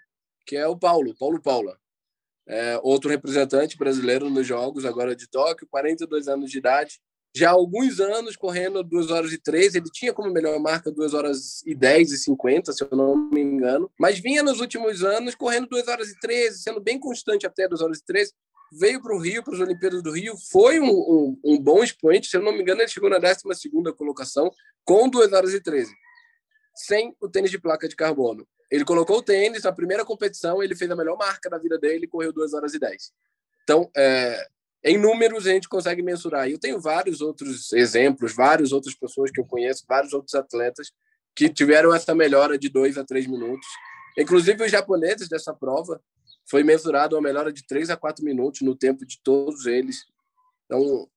[SPEAKER 2] que é o Paulo, Paulo Paula. É outro representante brasileiro nos Jogos agora de Tóquio, 42 anos de idade, já há alguns anos correndo 2 horas e 13. Ele tinha como melhor marca 2 horas e 10 e 50, se eu não me engano. Mas vinha nos últimos anos correndo 2 horas e 13, sendo bem constante até 2 horas e 13. Veio para o Rio, para as Olimpíadas do Rio, foi um, um, um, bom expoente. Se eu não me engano, ele chegou na 12 colocação com 2 horas e 13, sem o tênis de placa de carbono. Ele colocou o tênis na primeira competição, ele fez a melhor marca da vida dele correu 2 horas e 10. Então, é, em números a gente consegue mensurar. Eu tenho vários outros exemplos, várias outras pessoas que eu conheço, vários outros atletas que tiveram essa melhora de dois a três minutos. Inclusive os japoneses dessa prova foi mensurado uma melhora de três a quatro minutos no tempo de todos eles. Então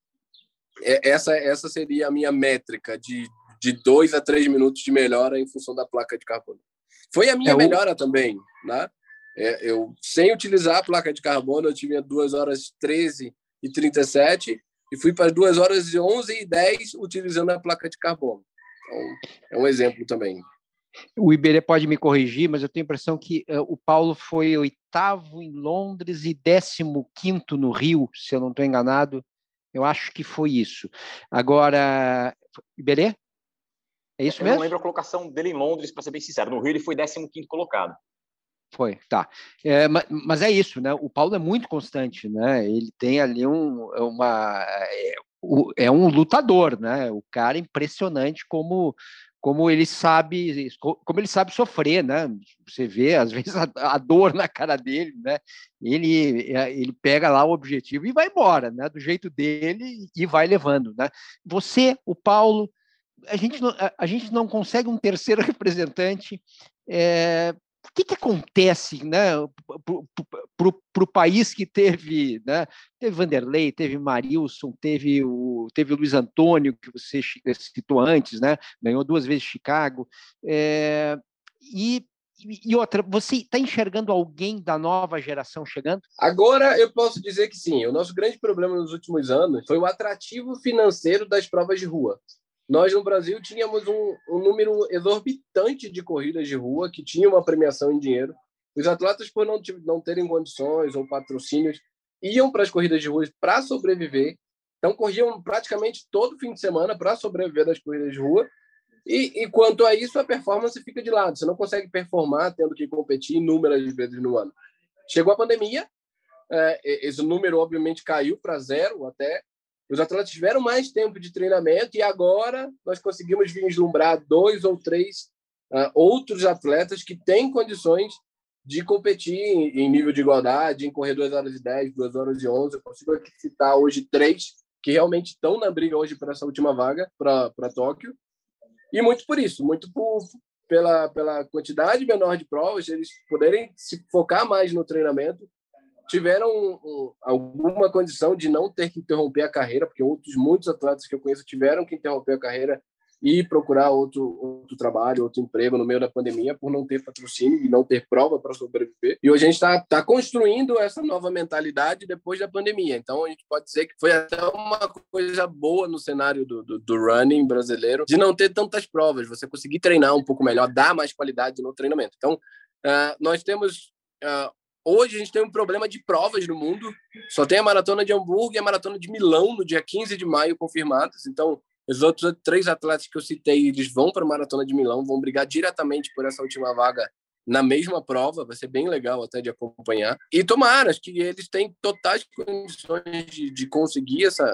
[SPEAKER 2] é, essa essa seria a minha métrica de de dois a três minutos de melhora em função da placa de carbono. Foi a minha é melhora também, né? É, eu sem utilizar a placa de carbono eu tive duas horas 13 e 37 e fui para 2 horas e 11 e 10 utilizando a placa de carbono. Então, é um exemplo também.
[SPEAKER 1] O Iberê pode me corrigir, mas eu tenho a impressão que uh, o Paulo foi oitavo em Londres e décimo quinto no Rio, se eu não estou enganado. Eu acho que foi isso. Agora, Iberê? É isso
[SPEAKER 3] eu
[SPEAKER 1] mesmo?
[SPEAKER 3] Eu não lembro a colocação dele em Londres, para ser bem sincero. No Rio ele foi décimo quinto colocado.
[SPEAKER 1] Foi, tá. É, mas, é isso, né? O Paulo é muito constante, né? Ele tem ali um, uma é, é um lutador, né? O cara é impressionante como como ele sabe como ele sabe sofrer, né? Você vê às vezes a, a dor na cara dele, né? Ele é, ele pega lá o objetivo e vai embora, né? Do jeito dele e vai levando, né? Você, o Paulo, a gente não, a, a gente não consegue um terceiro representante é, o que, que acontece né, para o país que teve, né, teve Vanderlei, teve Marilson, teve o, teve o Luiz Antônio, que você citou antes, né, ganhou duas vezes Chicago, é, e, e outra, você está enxergando alguém da nova geração chegando?
[SPEAKER 2] Agora eu posso dizer que sim. O nosso grande problema nos últimos anos foi o atrativo financeiro das provas de rua. Nós, no Brasil, tínhamos um, um número exorbitante de corridas de rua que tinha uma premiação em dinheiro. Os atletas, por não, não terem condições ou patrocínios, iam para as corridas de rua para sobreviver. Então, corriam praticamente todo fim de semana para sobreviver das corridas de rua. E, e, quanto a isso, a performance fica de lado. Você não consegue performar tendo que competir inúmeras vezes no ano. Chegou a pandemia, é, esse número obviamente caiu para zero até, os atletas tiveram mais tempo de treinamento e agora nós conseguimos vislumbrar dois ou três uh, outros atletas que têm condições de competir em, nível de igualdade, em correr 2 horas e 10, 2 horas e 11. Eu consigo aqui citar hoje três que realmente estão na briga hoje para essa última vaga para Tóquio. E muito por isso, muito por, pela, pela quantidade menor de provas, eles poderem se focar mais no treinamento tiveram um, alguma condição de não ter que interromper a carreira, porque outros muitos atletas que eu conheço tiveram que interromper a carreira e procurar outro, outro trabalho, outro emprego no meio da pandemia por não ter patrocínio e não ter prova para sobreviver. E hoje a gente está tá construindo essa nova mentalidade depois da pandemia. Então a gente pode dizer que foi até uma coisa boa no cenário do, do, do running brasileiro de não ter tantas provas, você conseguir treinar um pouco melhor, dar mais qualidade no treinamento. Então uh, nós temos uh, Hoje a gente tem um problema de provas no mundo. Só tem a maratona de Hamburgo e a maratona de Milão no dia 15 de maio confirmadas. Então, os outros três atletas que eu citei, eles vão para a maratona de Milão, vão brigar diretamente por essa última vaga na mesma prova, vai ser bem legal até de acompanhar. E tomara que eles têm totais condições de, de conseguir essa,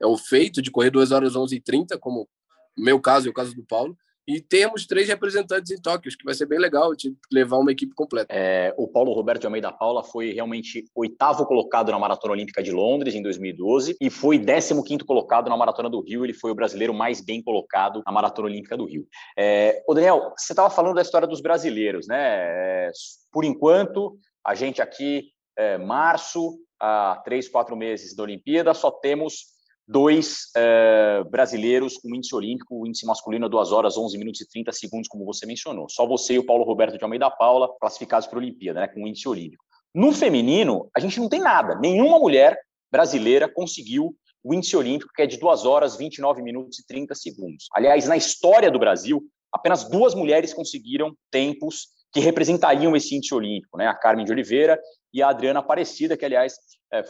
[SPEAKER 2] é o feito de correr 2 horas 11 e 30, como meu caso e o caso do Paulo, e termos três representantes em Tóquio, que vai ser bem legal de levar uma equipe completa.
[SPEAKER 3] É, o Paulo Roberto de Almeida Paula foi realmente oitavo colocado na Maratona Olímpica de Londres em 2012 e foi 15 quinto colocado na Maratona do Rio. Ele foi o brasileiro mais bem colocado na Maratona Olímpica do Rio. É, Daniel, você estava falando da história dos brasileiros, né? É, por enquanto, a gente aqui, é, março, há três, quatro meses da Olimpíada, só temos dois uh, brasileiros com índice olímpico, índice masculino 2 horas, 11 minutos e 30 segundos, como você mencionou. Só você e o Paulo Roberto de Almeida Paula classificados para a Olimpíada, né, com índice olímpico. No feminino, a gente não tem nada. Nenhuma mulher brasileira conseguiu o índice olímpico, que é de 2 horas, 29 minutos e 30 segundos. Aliás, na história do Brasil, apenas duas mulheres conseguiram tempos que representariam esse índice olímpico, né? A Carmen de Oliveira e a Adriana Aparecida, que, aliás,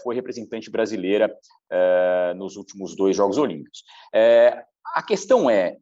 [SPEAKER 3] foi representante brasileira é, nos últimos dois Jogos Olímpicos. É, a questão é,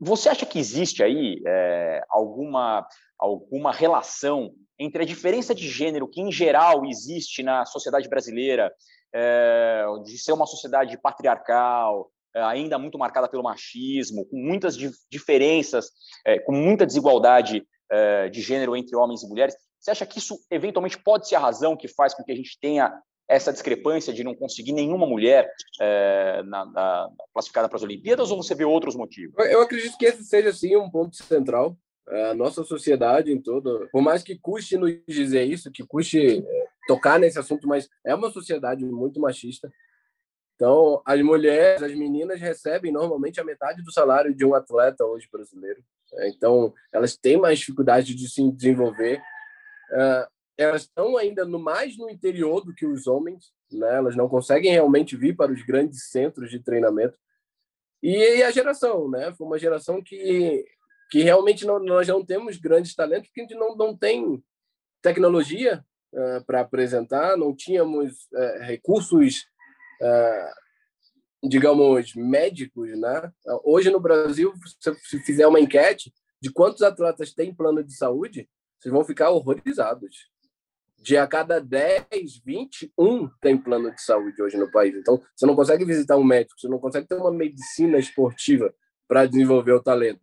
[SPEAKER 3] você acha que existe aí é, alguma, alguma relação entre a diferença de gênero que, em geral, existe na sociedade brasileira, é, de ser uma sociedade patriarcal, é, ainda muito marcada pelo machismo, com muitas diferenças, é, com muita desigualdade é, de gênero entre homens e mulheres. Você acha que isso, eventualmente, pode ser a razão que faz com que a gente tenha essa discrepância de não conseguir nenhuma mulher é, na, na, classificada para as Olimpíadas, ou você vê outros motivos?
[SPEAKER 2] Eu acredito que esse seja, sim, um ponto central. A nossa sociedade em todo, por mais que custe nos dizer isso, que custe tocar nesse assunto, mas é uma sociedade muito machista. Então, as mulheres, as meninas recebem normalmente a metade do salário de um atleta hoje brasileiro. Então, elas têm mais dificuldade de se desenvolver. Ah, elas estão ainda no mais no interior do que os homens, né? Elas não conseguem realmente vir para os grandes centros de treinamento. E a geração, né? Foi uma geração que que realmente não, nós não temos grandes talentos, porque a gente não, não tem tecnologia uh, para apresentar, não tínhamos uh, recursos uh, digamos, médicos, né? Hoje no Brasil, se fizer uma enquete de quantos atletas têm plano de saúde, vocês vão ficar horrorizados de a cada 10, 20, um tem plano de saúde hoje no país. Então, você não consegue visitar um médico, você não consegue ter uma medicina esportiva para desenvolver o talento.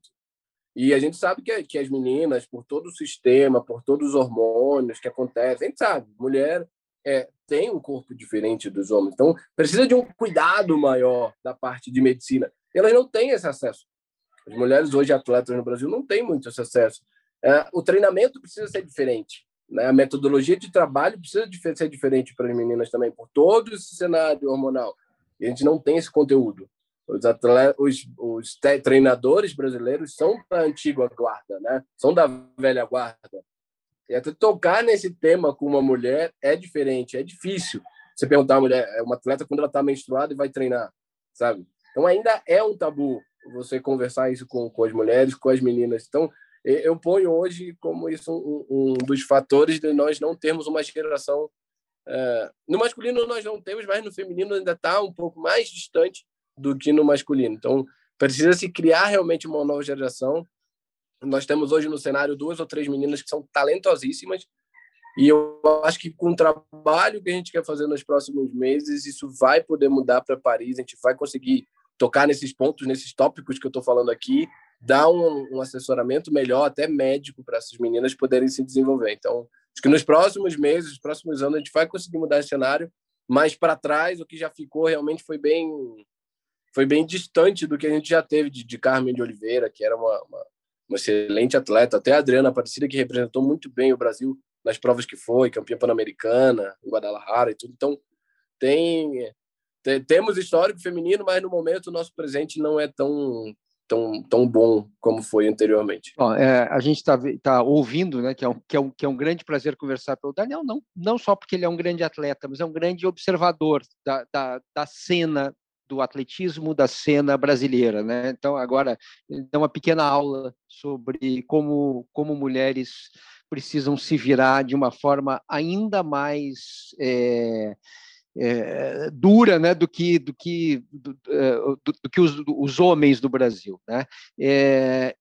[SPEAKER 2] E a gente sabe que, que as meninas, por todo o sistema, por todos os hormônios que acontecem, a gente sabe, mulher é, tem um corpo diferente dos homens. Então, precisa de um cuidado maior da parte de medicina. Elas não têm esse acesso. As mulheres hoje atletas no Brasil não têm muito esse acesso. É, o treinamento precisa ser diferente. Né? A metodologia de trabalho precisa ser diferente para as meninas também, por todo esse cenário hormonal. E a gente não tem esse conteúdo. Os, os, os treinadores brasileiros são da antiga guarda, né? são da velha guarda. E até tocar nesse tema com uma mulher é diferente, é difícil. Você perguntar a mulher, é uma atleta quando ela está menstruada e vai treinar, sabe? Então ainda é um tabu você conversar isso com, com as mulheres, com as meninas. Então eu ponho hoje como isso um, um dos fatores de nós não termos uma geração é, no masculino nós não temos, mas no feminino ainda está um pouco mais distante do que no masculino. Então precisa se criar realmente uma nova geração. Nós temos hoje no cenário duas ou três meninas que são talentosíssimas e eu acho que com o trabalho que a gente quer fazer nos próximos meses isso vai poder mudar para Paris. A gente vai conseguir tocar nesses pontos, nesses tópicos que eu estou falando aqui dar um, um assessoramento melhor, até médico, para essas meninas poderem se desenvolver. Então, acho que nos próximos meses, nos próximos anos, a gente vai conseguir mudar esse cenário, mas para trás, o que já ficou realmente foi bem foi bem distante do que a gente já teve de, de Carmen de Oliveira, que era uma, uma, uma excelente atleta, até a Adriana Aparecida, que representou muito bem o Brasil nas provas que foi, campeã pan-americana, Guadalajara e tudo. Então, tem, temos histórico feminino, mas no momento o nosso presente não é tão tão, tão bom como foi anteriormente.
[SPEAKER 1] Bom, é, a gente está tá ouvindo, né, que é, um, que, é um, que é um grande prazer conversar com o Daniel, não, não só porque ele é um grande atleta, mas é um grande observador da, da, da cena do atletismo da cena brasileira, né? Então agora dá uma pequena aula sobre como como mulheres precisam se virar de uma forma ainda mais é, é, dura né, do que, do que, do, é, do, do que os, os, homens do Brasil. Né? É,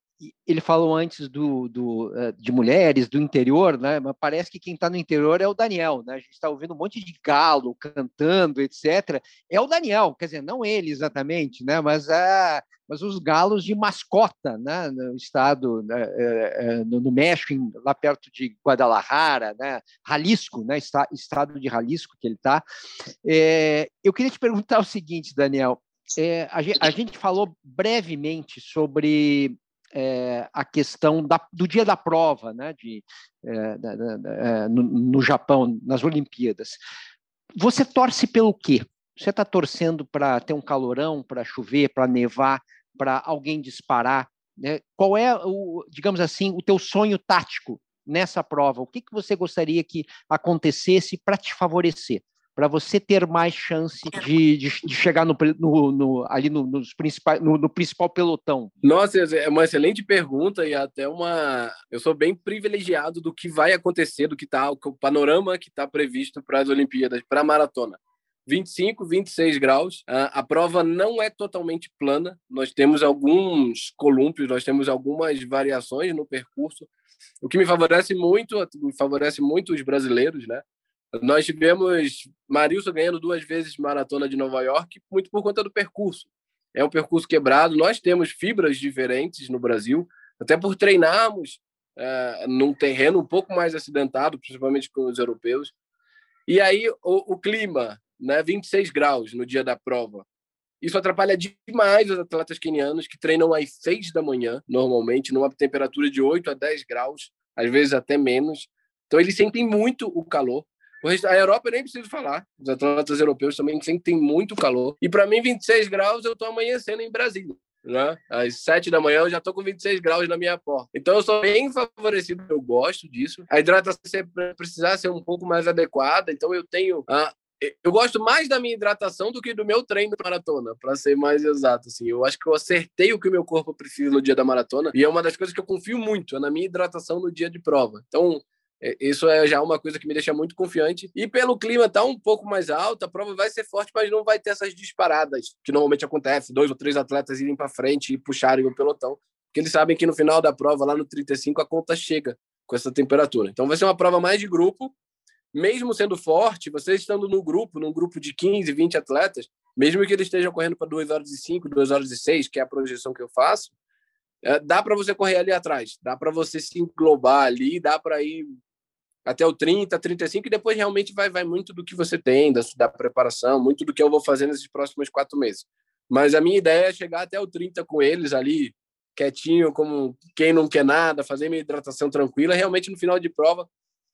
[SPEAKER 1] ele falou antes do, do, eh, de mulheres do interior, né? Mas parece que quem está no interior é o Daniel, né? A gente está ouvindo um monte de galo cantando, etc. É o Daniel, quer dizer, não ele exatamente, né? Mas a, mas os galos de mascota, né? No estado, né? é, no, no, México, lá perto de Guadalajara, né? Jalisco, né? Estado de Jalisco que ele está. É, eu queria te perguntar o seguinte, Daniel. É, a, gente, a gente falou brevemente sobre é, a questão da, do dia da prova, né, de, é, da, da, é, no, no, Japão, nas Olimpíadas. Você torce pelo quê? Você está torcendo para ter um calorão, para chover, para nevar, para alguém disparar? Né? Qual é, o, digamos assim, o teu sonho tático nessa prova? O que, que você gostaria que acontecesse para te favorecer? Para você ter mais chance de, de, de chegar no, no, no, ali no, nos principais, no, principal pelotão?
[SPEAKER 2] Nossa, é uma excelente pergunta e até uma. Eu sou bem privilegiado do que vai acontecer, do que está o panorama que está previsto para as Olimpíadas, para a maratona. 25, 26 graus. A prova não é totalmente plana. Nós temos alguns colúmpios, nós temos algumas variações no percurso, o que me favorece muito, me favorece muito os brasileiros, né? Nós tivemos Marilson ganhando duas vezes maratona de Nova York, muito por conta do percurso. É um percurso quebrado. Nós temos fibras diferentes no Brasil, até por treinarmos uh, num terreno um pouco mais acidentado, principalmente com os europeus. E aí o, o clima, né, 26 graus no dia da prova. Isso atrapalha demais os atletas quenianos que treinam às 6 da manhã, normalmente, numa temperatura de 8 a 10 graus, às vezes até menos. Então, eles sentem muito o calor. A Europa eu nem preciso falar. Os atletas europeus também sentem muito calor. E para mim, 26 graus, eu estou amanhecendo em Brasília. Né? Às 7 da manhã eu já estou com 26 graus na minha porta. Então eu sou bem favorecido, eu gosto disso. A hidratação precisar ser um pouco mais adequada, então eu tenho. Ah, eu gosto mais da minha hidratação do que do meu treino maratona, para ser mais exato. Assim. Eu acho que eu acertei o que o meu corpo precisa no dia da maratona e é uma das coisas que eu confio muito, é na minha hidratação no dia de prova. Então, isso é já uma coisa que me deixa muito confiante. E pelo clima tá um pouco mais alto, a prova vai ser forte, mas não vai ter essas disparadas que normalmente acontece, dois ou três atletas irem para frente e puxarem o pelotão, porque eles sabem que no final da prova, lá no 35, a conta chega com essa temperatura. Então vai ser uma prova mais de grupo, mesmo sendo forte, vocês estando no grupo, num grupo de 15, 20 atletas, mesmo que eles estejam correndo para 2 horas e 5, 2 horas e 6, que é a projeção que eu faço, é, dá para você correr ali atrás, dá para você se englobar ali, dá para ir até o 30, 35, e depois realmente vai, vai muito do que você tem, da, da preparação, muito do que eu vou fazer nesses próximos quatro meses. Mas a minha ideia é chegar até o 30 com eles ali, quietinho, como quem não quer nada, fazer minha hidratação tranquila, realmente no final de prova,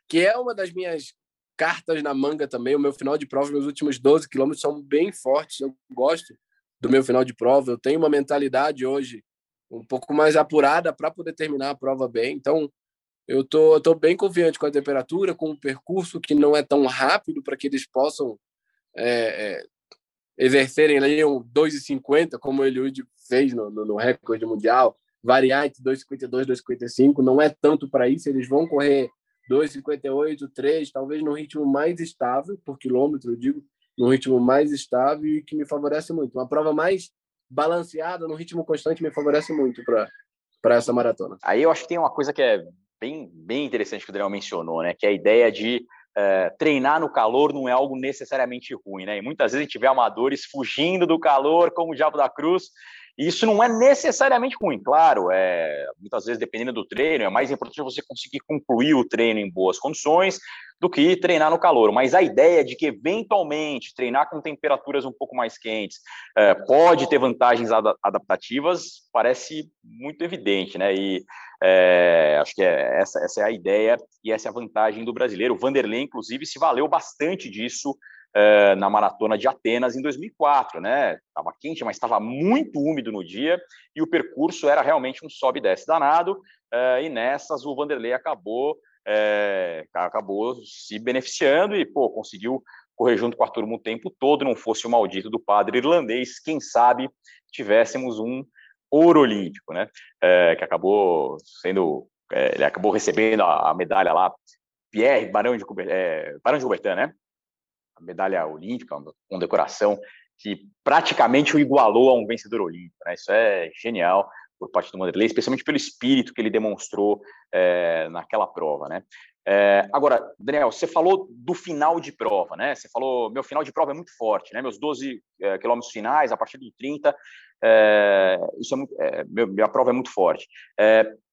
[SPEAKER 2] que é uma das minhas cartas na manga também. O meu final de prova, meus últimos 12 quilômetros são bem fortes. Eu gosto do meu final de prova. Eu tenho uma mentalidade hoje um pouco mais apurada para poder terminar a prova bem. Então, eu tô, tô bem confiante com a temperatura, com o percurso que não é tão rápido para que eles possam é, é, exercerem ali um 2,50, como o Eliud fez no, no, no recorde mundial, variar entre 2,52 e 2,55, não é tanto para isso, eles vão correr 2,58, 3, talvez num ritmo mais estável, por quilômetro, eu digo, num ritmo mais estável e que me favorece muito. Uma prova mais balanceada, num ritmo constante, me favorece muito para essa maratona.
[SPEAKER 3] Aí eu acho que tem uma coisa que é bem, bem interessante que o Daniel mencionou, né? Que a ideia de é, treinar no calor não é algo necessariamente ruim, né? E muitas vezes a gente vê amadores fugindo do calor como o diabo da cruz. E isso não é necessariamente ruim, claro. É, muitas vezes, dependendo do treino, é mais importante você conseguir concluir o treino em boas condições do que treinar no calor. Mas a ideia de que, eventualmente, treinar com temperaturas um pouco mais quentes é, pode ter vantagens adaptativas parece muito evidente, né? E é, acho que é, essa, essa é a ideia e essa é a vantagem do brasileiro. O Vanderlei, inclusive, se valeu bastante disso é, na maratona de Atenas em 2004, né? Estava quente, mas estava muito úmido no dia e o percurso era realmente um sobe e desce danado. É, e nessas o Vanderlei acabou é, acabou se beneficiando e pô, conseguiu correr junto com a turma o tempo todo. Não fosse o maldito do padre irlandês, quem sabe tivéssemos um ouro olímpico, né? Que acabou sendo, ele acabou recebendo a, a, medalha lá, Pierre Barão de, é, Barão de Coubertin, né? Medalha olímpica, com decoração que praticamente o igualou a um vencedor olímpico, né? Isso é genial por parte do Vanderlei, especialmente pelo espírito que ele demonstrou é, naquela prova, né? É, agora, Daniel, você falou do final de prova, né? Você falou, meu final de prova é muito forte, né? Meus 12 é, quilômetros finais, a partir do 30, é, isso é muito, é, minha prova é muito forte.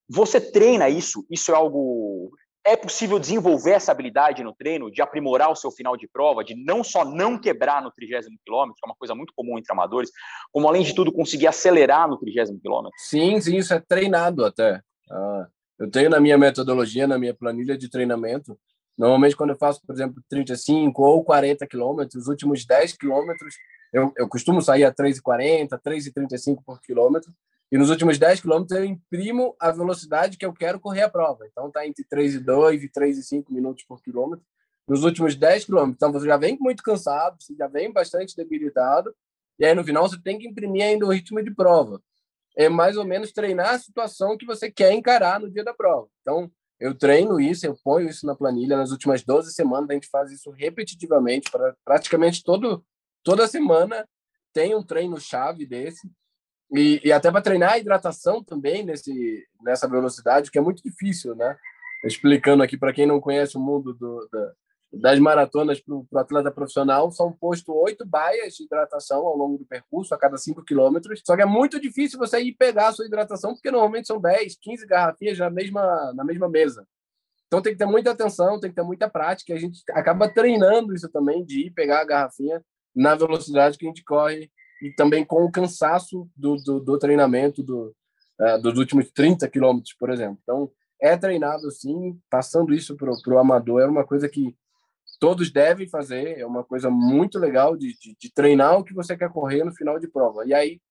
[SPEAKER 3] Você treina isso? Isso é algo. É possível desenvolver essa habilidade no treino de aprimorar o seu final de prova, de não só não quebrar no trigésimo quilômetro, que é uma coisa muito comum entre amadores, como além de tudo conseguir acelerar no trigésimo quilômetro?
[SPEAKER 2] Sim, sim, isso é treinado até. Ah, eu tenho na minha metodologia, na minha planilha de treinamento, normalmente quando eu faço, por exemplo, 35 ou 40 quilômetros, os últimos 10 quilômetros eu, eu costumo sair a 3,40, 3,35 por quilômetro, e nos últimos 10 quilômetros eu imprimo a velocidade que eu quero correr a prova. Então está entre 3,2 e 3,5 minutos por quilômetro. nos últimos 10 quilômetros. Então, você já vem muito cansado, você já vem bastante debilitado, e aí no final você tem que imprimir ainda o ritmo de prova. É mais ou menos treinar a situação que você quer encarar no dia da prova. Então, eu treino isso, eu ponho isso na planilha. Nas últimas 12 semanas, a gente faz isso repetitivamente, para praticamente todo, toda semana tem um treino-chave desse. E, e até para treinar a hidratação também nesse, nessa velocidade, que é muito difícil, né? Explicando aqui para quem não conhece o mundo do, da, das maratonas para o atleta profissional, são postos oito baias de hidratação ao longo do percurso, a cada cinco quilômetros. Só que é muito difícil você ir pegar a sua hidratação, porque normalmente são 10, 15 garrafinhas na mesma, na mesma mesa. Então tem que ter muita atenção, tem que ter muita prática. A gente acaba treinando isso também, de ir pegar a garrafinha na velocidade que a gente corre e também com o cansaço do, do, do treinamento do, uh, dos últimos 30 quilômetros, por exemplo. Então, é treinado sim, passando isso para o amador, é uma coisa que todos devem fazer, é uma coisa muito legal de, de, de, treinar o que você quer correr no final de prova. E aí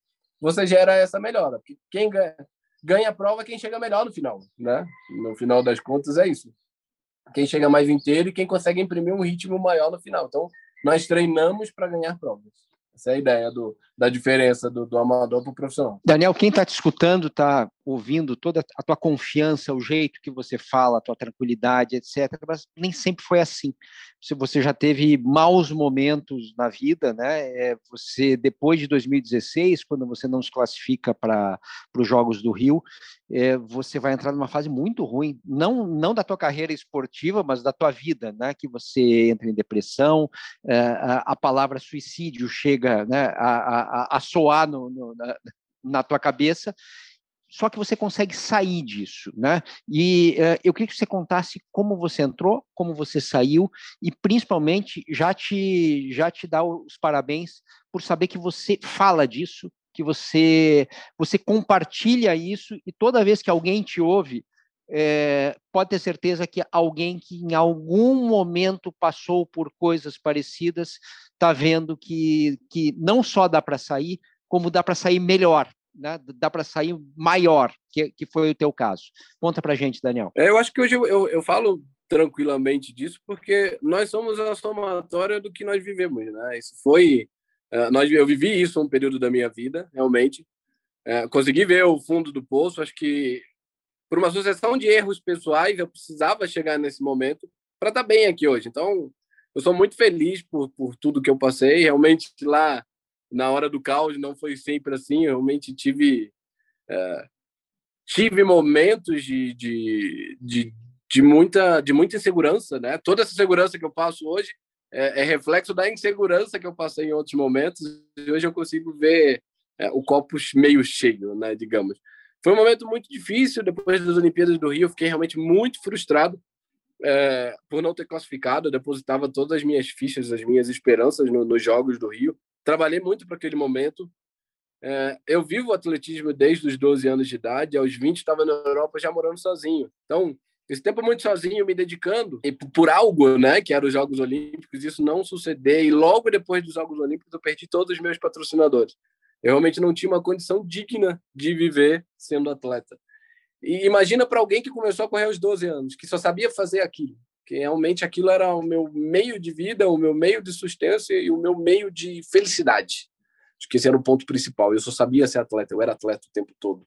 [SPEAKER 2] você gera essa melhora, porque quem ganha, ganha a prova é quem chega melhor no final, né? No final das contas é isso. Quem chega mais inteiro e quem consegue imprimir um ritmo maior no final. Então, nós treinamos para ganhar provas. Essa é a ideia do, da diferença do, do amador para o profissional.
[SPEAKER 1] Daniel, quem está te escutando está ouvindo toda a tua confiança, o jeito que você fala, a tua tranquilidade, etc. Mas nem sempre foi assim. Se você já teve maus momentos na vida, né? É, você depois de 2016, quando você não se classifica para os Jogos do Rio, é, você vai entrar numa fase muito ruim, não não da tua carreira esportiva, mas da tua vida, né? Que você entra em depressão, é, a, a, palavra suicídio chega, né? A, a, a soar no, no, na, na tua cabeça só que você consegue sair disso, né? E uh, eu queria que você contasse como você entrou, como você saiu e principalmente já te já te dar os parabéns por saber que você fala disso, que você você compartilha isso e toda vez que alguém te ouve é, pode ter certeza que alguém que em algum momento passou por coisas parecidas está vendo que, que não só dá para sair, como dá para sair melhor, né, dá para sair maior, que, que foi o teu caso. Conta para gente, Daniel.
[SPEAKER 2] É, eu acho que hoje eu, eu, eu, falo tranquilamente disso, porque nós somos a somatória do que nós vivemos. Né? Isso foi. Uh, nós, eu vivi isso um período da minha vida, realmente. Uh, consegui ver o fundo do poço. Acho que, por uma sucessão de erros pessoais, eu precisava chegar nesse momento para estar tá bem aqui hoje. Então, eu sou muito feliz por, por tudo que eu passei. Realmente, lá na hora do caos não foi sempre assim. Eu realmente tive é, tive momentos de, de, de, de, muita de muita insegurança, né? Toda essa segurança que eu passo hoje é, é, reflexo da insegurança que eu passei em outros momentos. E hoje eu consigo ver é, o copo meio cheio, né? Digamos. Foi um momento muito difícil depois das Olimpíadas do Rio. Eu fiquei realmente muito frustrado é, por não ter classificado. Eu depositava todas as minhas fichas, as minhas esperanças no, nos Jogos do Rio trabalhei muito para aquele momento. É, eu vivo o atletismo desde os 12 anos de idade, aos 20 estava na Europa já morando sozinho. Então, esse tempo muito sozinho, me dedicando e por algo, né, que era os Jogos Olímpicos, isso não suceder. E logo depois dos Jogos Olímpicos, eu perdi todos os meus patrocinadores. Eu realmente não tinha uma condição digna de viver sendo atleta. E imagina para alguém que começou a correr aos 12 anos, que só sabia fazer aquilo que realmente aquilo era o meu meio de vida, o meu meio de sustância e o meu meio de felicidade. Acho que esse era o ponto principal. Eu só sabia ser atleta, eu era atleta o tempo todo.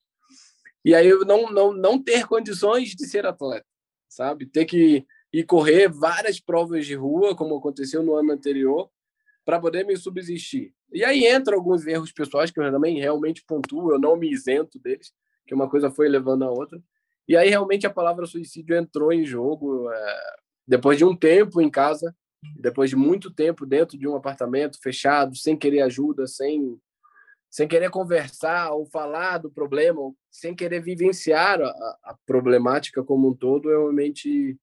[SPEAKER 2] E aí eu não não não ter condições de ser atleta, sabe? Ter que ir correr várias provas de rua, como aconteceu no ano anterior, para poder me subsistir. E aí entra alguns erros pessoais que eu também realmente pontuo, eu não me isento deles, que uma coisa foi levando a outra. E aí realmente a palavra suicídio entrou em jogo. É depois de um tempo em casa, depois de muito tempo dentro de um apartamento fechado, sem querer ajuda, sem sem querer conversar ou falar do problema, sem querer vivenciar a, a problemática como um todo, eu realmente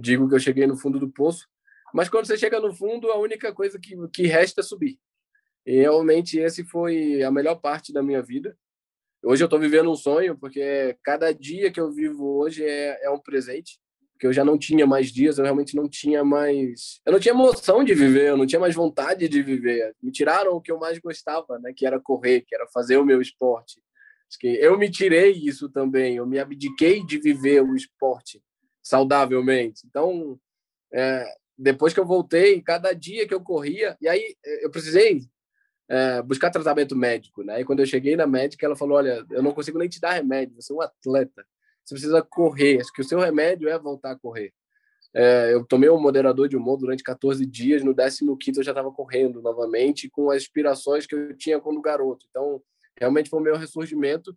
[SPEAKER 2] digo que eu cheguei no fundo do poço. Mas quando você chega no fundo, a única coisa que, que resta é subir. E realmente esse foi a melhor parte da minha vida. Hoje eu estou vivendo um sonho, porque cada dia que eu vivo hoje é, é um presente porque eu já não tinha mais dias, eu realmente não tinha mais. Eu não tinha emoção de viver, eu não tinha mais vontade de viver. Me tiraram o que eu mais gostava, né? Que era correr, que era fazer o meu esporte. eu me tirei isso também, eu me abdiquei de viver o esporte saudavelmente. Então, é, depois que eu voltei, cada dia que eu corria, e aí eu precisei é, buscar tratamento médico, né? E quando eu cheguei na médica, ela falou: Olha, eu não consigo nem te dar remédio, você é um atleta, você precisa correr, acho que o seu remédio é voltar a correr. É, eu tomei um moderador de humor durante 14 dias, no 15 eu já estava correndo novamente, com as inspirações que eu tinha quando garoto. Então, realmente foi o meu ressurgimento.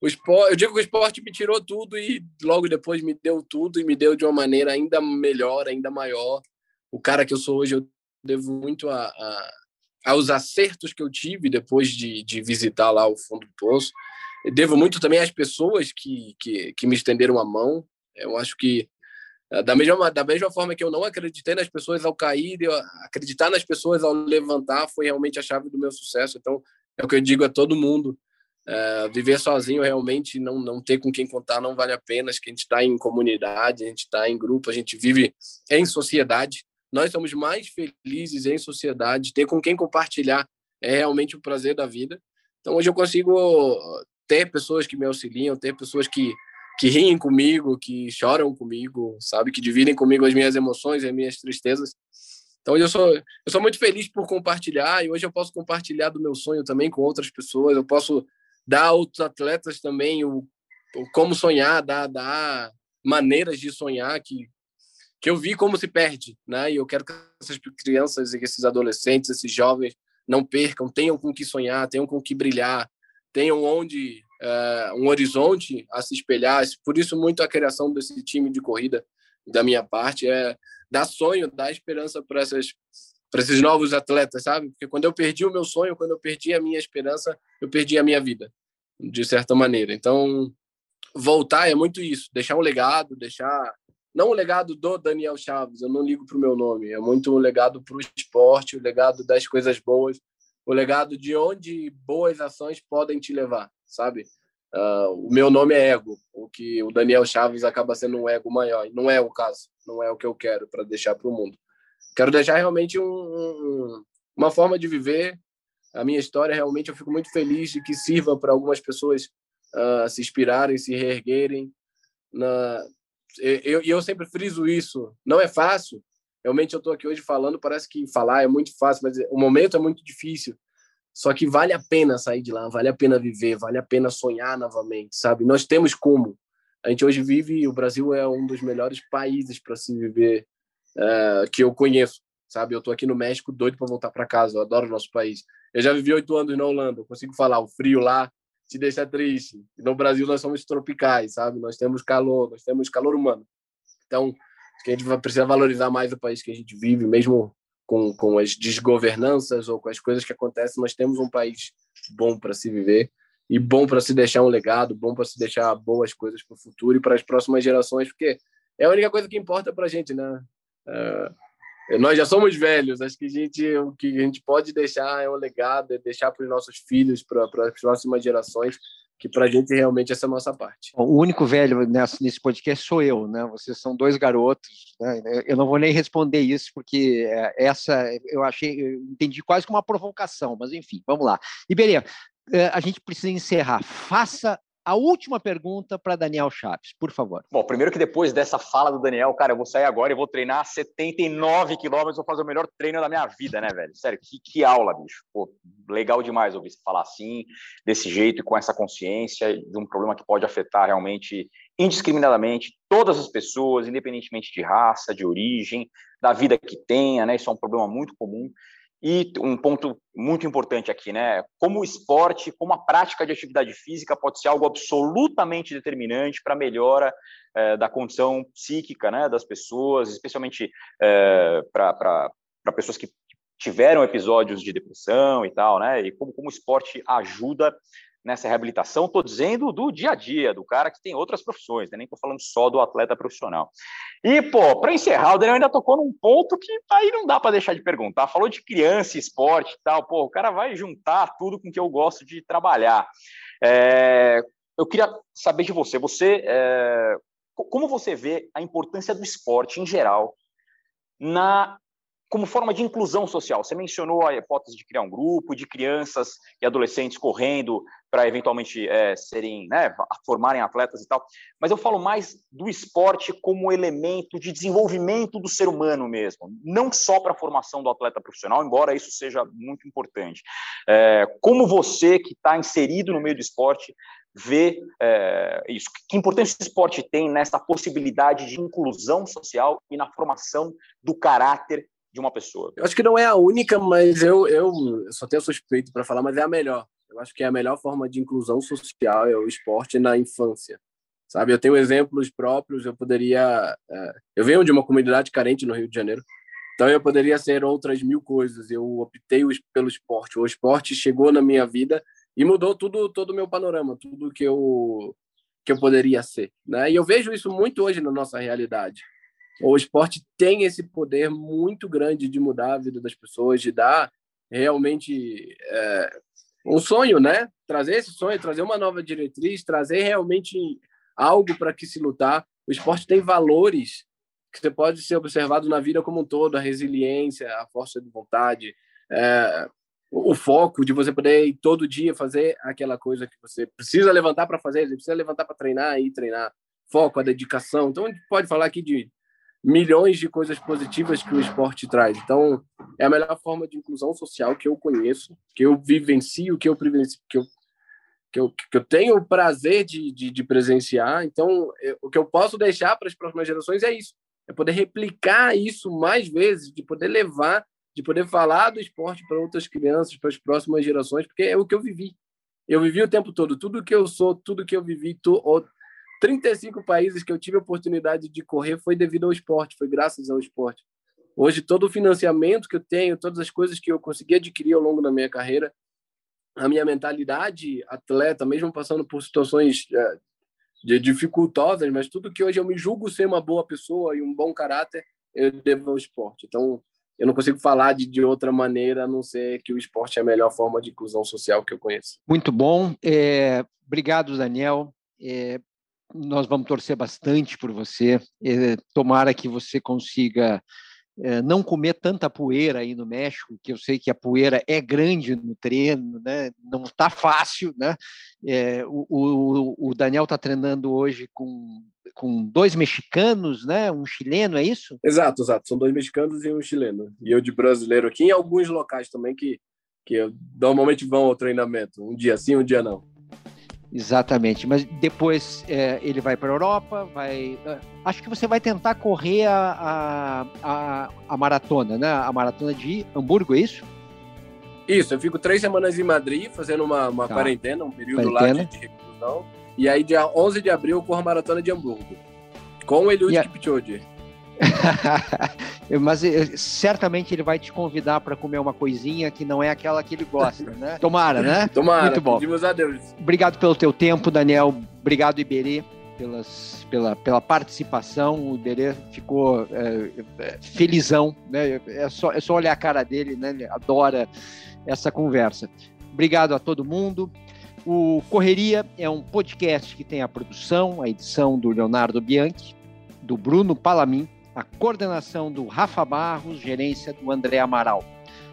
[SPEAKER 2] O esporte, eu digo que o esporte me tirou tudo e logo depois me deu tudo e me deu de uma maneira ainda melhor, ainda maior. O cara que eu sou hoje, eu devo muito a, a aos acertos que eu tive depois de, de visitar lá o fundo do poço. Devo muito também às pessoas que, que, que me estenderam a mão. Eu acho que eh, da mesma, da mesma forma que eu não acreditei nas pessoas ao cair, eu acreditar nas pessoas ao levantar foi realmente a chave do meu sucesso. Então, é o que eu digo a todo mundo. É, viver sozinho realmente não, não ter com quem contar não vale a pena. Acho que a gente está em comunidade, a gente está em grupo, a gente vive em sociedade nós somos mais felizes em sociedade, ter com quem compartilhar é realmente o prazer da vida. Então, hoje eu consigo ter pessoas que me auxiliam, ter pessoas que, que riem comigo, que choram comigo, sabe, que dividem comigo as minhas emoções e as minhas tristezas. Então, eu sou, eu sou muito feliz por compartilhar e hoje eu posso compartilhar do meu sonho também com outras pessoas. Eu posso dar a outros atletas também o, o como sonhar, dar, dar maneiras de sonhar que que eu vi como se perde, né? E eu quero que essas crianças e esses adolescentes, esses jovens não percam, tenham com que sonhar, tenham com que brilhar, tenham onde uh, um horizonte a se espelhar. Por isso muito a criação desse time de corrida da minha parte é dar sonho, dar esperança para essas para esses novos atletas, sabe? Porque quando eu perdi o meu sonho, quando eu perdi a minha esperança, eu perdi a minha vida, de certa maneira. Então, voltar é muito isso, deixar um legado, deixar não o legado do Daniel Chaves, eu não ligo para o meu nome, é muito o legado para o esporte, o legado das coisas boas, o legado de onde boas ações podem te levar, sabe? Uh, o meu nome é ego, o que o Daniel Chaves acaba sendo um ego maior, e não é o caso, não é o que eu quero para deixar para o mundo. Quero deixar realmente um, um, uma forma de viver a minha história. Realmente eu fico muito feliz de que sirva para algumas pessoas uh, se inspirarem, se reerguerem na, e eu, eu sempre friso isso. Não é fácil. Realmente eu estou aqui hoje falando, parece que falar é muito fácil, mas o momento é muito difícil. Só que vale a pena sair de lá, vale a pena viver, vale a pena sonhar novamente, sabe? Nós temos como. A gente hoje vive, o Brasil é um dos melhores países para se viver uh, que eu conheço, sabe? Eu estou aqui no México, doido para voltar para casa. Eu adoro o nosso país. Eu já vivi oito anos na Holanda, eu consigo falar o frio lá te deixa triste. No Brasil nós somos tropicais, sabe? Nós temos calor, nós temos calor humano. Então, a gente vai precisar valorizar mais o país que a gente vive, mesmo com, com as desgovernanças ou com as coisas que acontecem, nós temos um país bom para se viver e bom para se deixar um legado, bom para se deixar boas coisas para o futuro e para as próximas gerações, porque é a única coisa que importa para a gente, né? Uh, nós já somos velhos, acho que a gente, o que a gente pode deixar é um legado, é deixar para os nossos filhos, para as próximas gerações, que para a gente realmente essa é a nossa parte.
[SPEAKER 1] O único velho nessa, nesse podcast sou eu, né? Vocês são dois garotos, né? Eu não vou nem responder isso porque é, essa eu achei, eu entendi quase como uma provocação, mas enfim, vamos lá. Iberê, é, a gente precisa encerrar. Faça a última pergunta para Daniel Chaves, por favor.
[SPEAKER 3] Bom, primeiro que depois dessa fala do Daniel, cara, eu vou sair agora e vou treinar 79 quilômetros, vou fazer o melhor treino da minha vida, né, velho? Sério, que, que aula, bicho. Pô, legal demais ouvir você falar assim, desse jeito e com essa consciência de um problema que pode afetar realmente indiscriminadamente todas as pessoas, independentemente de raça, de origem, da vida que tenha, né? Isso é um problema muito comum. E um ponto muito importante aqui, né? Como o esporte, como a prática de atividade física pode ser algo absolutamente determinante para a melhora é, da condição psíquica né, das pessoas, especialmente é, para pessoas que tiveram episódios de depressão e tal, né? E como, como o esporte ajuda nessa reabilitação, estou dizendo do dia a dia, do cara que tem outras profissões, né? nem estou falando só do atleta profissional. E, pô, para encerrar, o Daniel ainda tocou num ponto que aí não dá para deixar de perguntar. Falou de criança, esporte e tal, pô, o cara vai juntar tudo com que eu gosto de trabalhar. É, eu queria saber de você, você, é, como você vê a importância do esporte em geral na como forma de inclusão social. Você mencionou a hipótese de criar um grupo de crianças e adolescentes correndo para eventualmente é, serem, né, formarem atletas e tal. Mas eu falo mais do esporte como elemento de desenvolvimento do ser humano mesmo, não só para a formação do atleta profissional, embora isso seja muito importante. É, como você que está inserido no meio do esporte vê é, isso? Que importância o esporte tem nessa possibilidade de inclusão social e na formação do caráter de uma pessoa?
[SPEAKER 2] Eu acho que não é a única, mas eu, eu só tenho suspeito para falar, mas é a melhor. Eu acho que é a melhor forma de inclusão social é o esporte na infância. Sabe, eu tenho exemplos próprios, eu poderia... É, eu venho de uma comunidade carente no Rio de Janeiro, então eu poderia ser outras mil coisas. Eu optei pelo esporte. O esporte chegou na minha vida e mudou tudo, todo o meu panorama, tudo que eu que eu poderia ser, né? E eu vejo isso muito hoje na nossa realidade. O esporte tem esse poder muito grande de mudar a vida das pessoas, de dar realmente é, um sonho, né? Trazer esse sonho, trazer uma nova diretriz, trazer realmente algo para que se lutar. O esporte tem valores que você pode ser observado na vida como um todo, a resiliência, a força de vontade, é, o foco de você poder todo dia fazer aquela coisa que você precisa levantar para fazer, você precisa levantar para treinar e treinar, foco, a dedicação. Então a gente pode falar aqui de milhões de coisas positivas que o esporte traz. Então é a melhor forma de inclusão social que eu conheço, que eu vivencio, que eu que eu que eu, que eu tenho o prazer de, de, de presenciar. Então, eu, o que eu posso deixar para as próximas gerações é isso: é poder replicar isso mais vezes, de poder levar de poder falar do esporte para outras crianças, para as próximas gerações, porque é o que eu vivi. Eu vivi o tempo todo, tudo que eu sou, tudo que eu vivi, tu, 35 países que eu tive a oportunidade de correr foi devido ao esporte, foi graças ao esporte. Hoje, todo o financiamento que eu tenho, todas as coisas que eu consegui adquirir ao longo da minha carreira, a minha mentalidade atleta, mesmo passando por situações é, de dificultosas, mas tudo que hoje eu me julgo ser uma boa pessoa e um bom caráter, eu devo ao esporte. Então, eu não consigo falar de, de outra maneira a não ser que o esporte é a melhor forma de inclusão social que eu conheço.
[SPEAKER 1] Muito bom. É, obrigado, Daniel. É, nós vamos torcer bastante por você. É, tomara que você consiga é, não comer tanta poeira aí no México, que eu sei que a poeira é grande no treino, né? não está fácil. Né? É, o, o, o, Daniel está treinando hoje com, com dois mexicanos, né? um chileno, é isso?
[SPEAKER 2] Exato, exato. São dois mexicanos e um chileno. E eu de brasileiro aqui, em alguns locais também que, que normalmente vão ao treinamento, um dia sim, um dia não.
[SPEAKER 1] Exatamente, mas depois é, ele vai para a Europa, vai. É, acho que você vai tentar correr a, a, a, maratona, né? A maratona de Hamburgo, é isso?
[SPEAKER 2] Isso, eu fico três semanas em Madrid fazendo uma, uma tá. quarentena, um período quarentena. lá de, de reclusão. E aí, dia 11 de abril, eu corro a maratona de Hamburgo. Com o Eliud Kipchoge.
[SPEAKER 1] Mas eh, certamente ele vai te convidar para comer uma coisinha que não é aquela que ele gosta, né? Tomara, né?
[SPEAKER 2] Tomara, Muito bom. pedimos a Deus.
[SPEAKER 1] Obrigado pelo teu tempo, Daniel. Obrigado, Iberê, pelas, pela, pela participação. O Iberê ficou é, felizão, né? É só, é só olhar a cara dele, né? Ele adora essa conversa. Obrigado a todo mundo. O Correria é um podcast que tem a produção, a edição do Leonardo Bianchi, do Bruno Palamin a coordenação do Rafa Barros, gerência do André Amaral.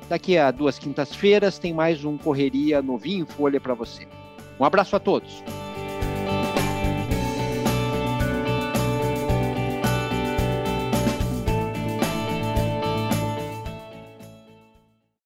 [SPEAKER 1] Daqui a duas quintas-feiras tem mais um Correria novinho em Folha para você. Um abraço a todos.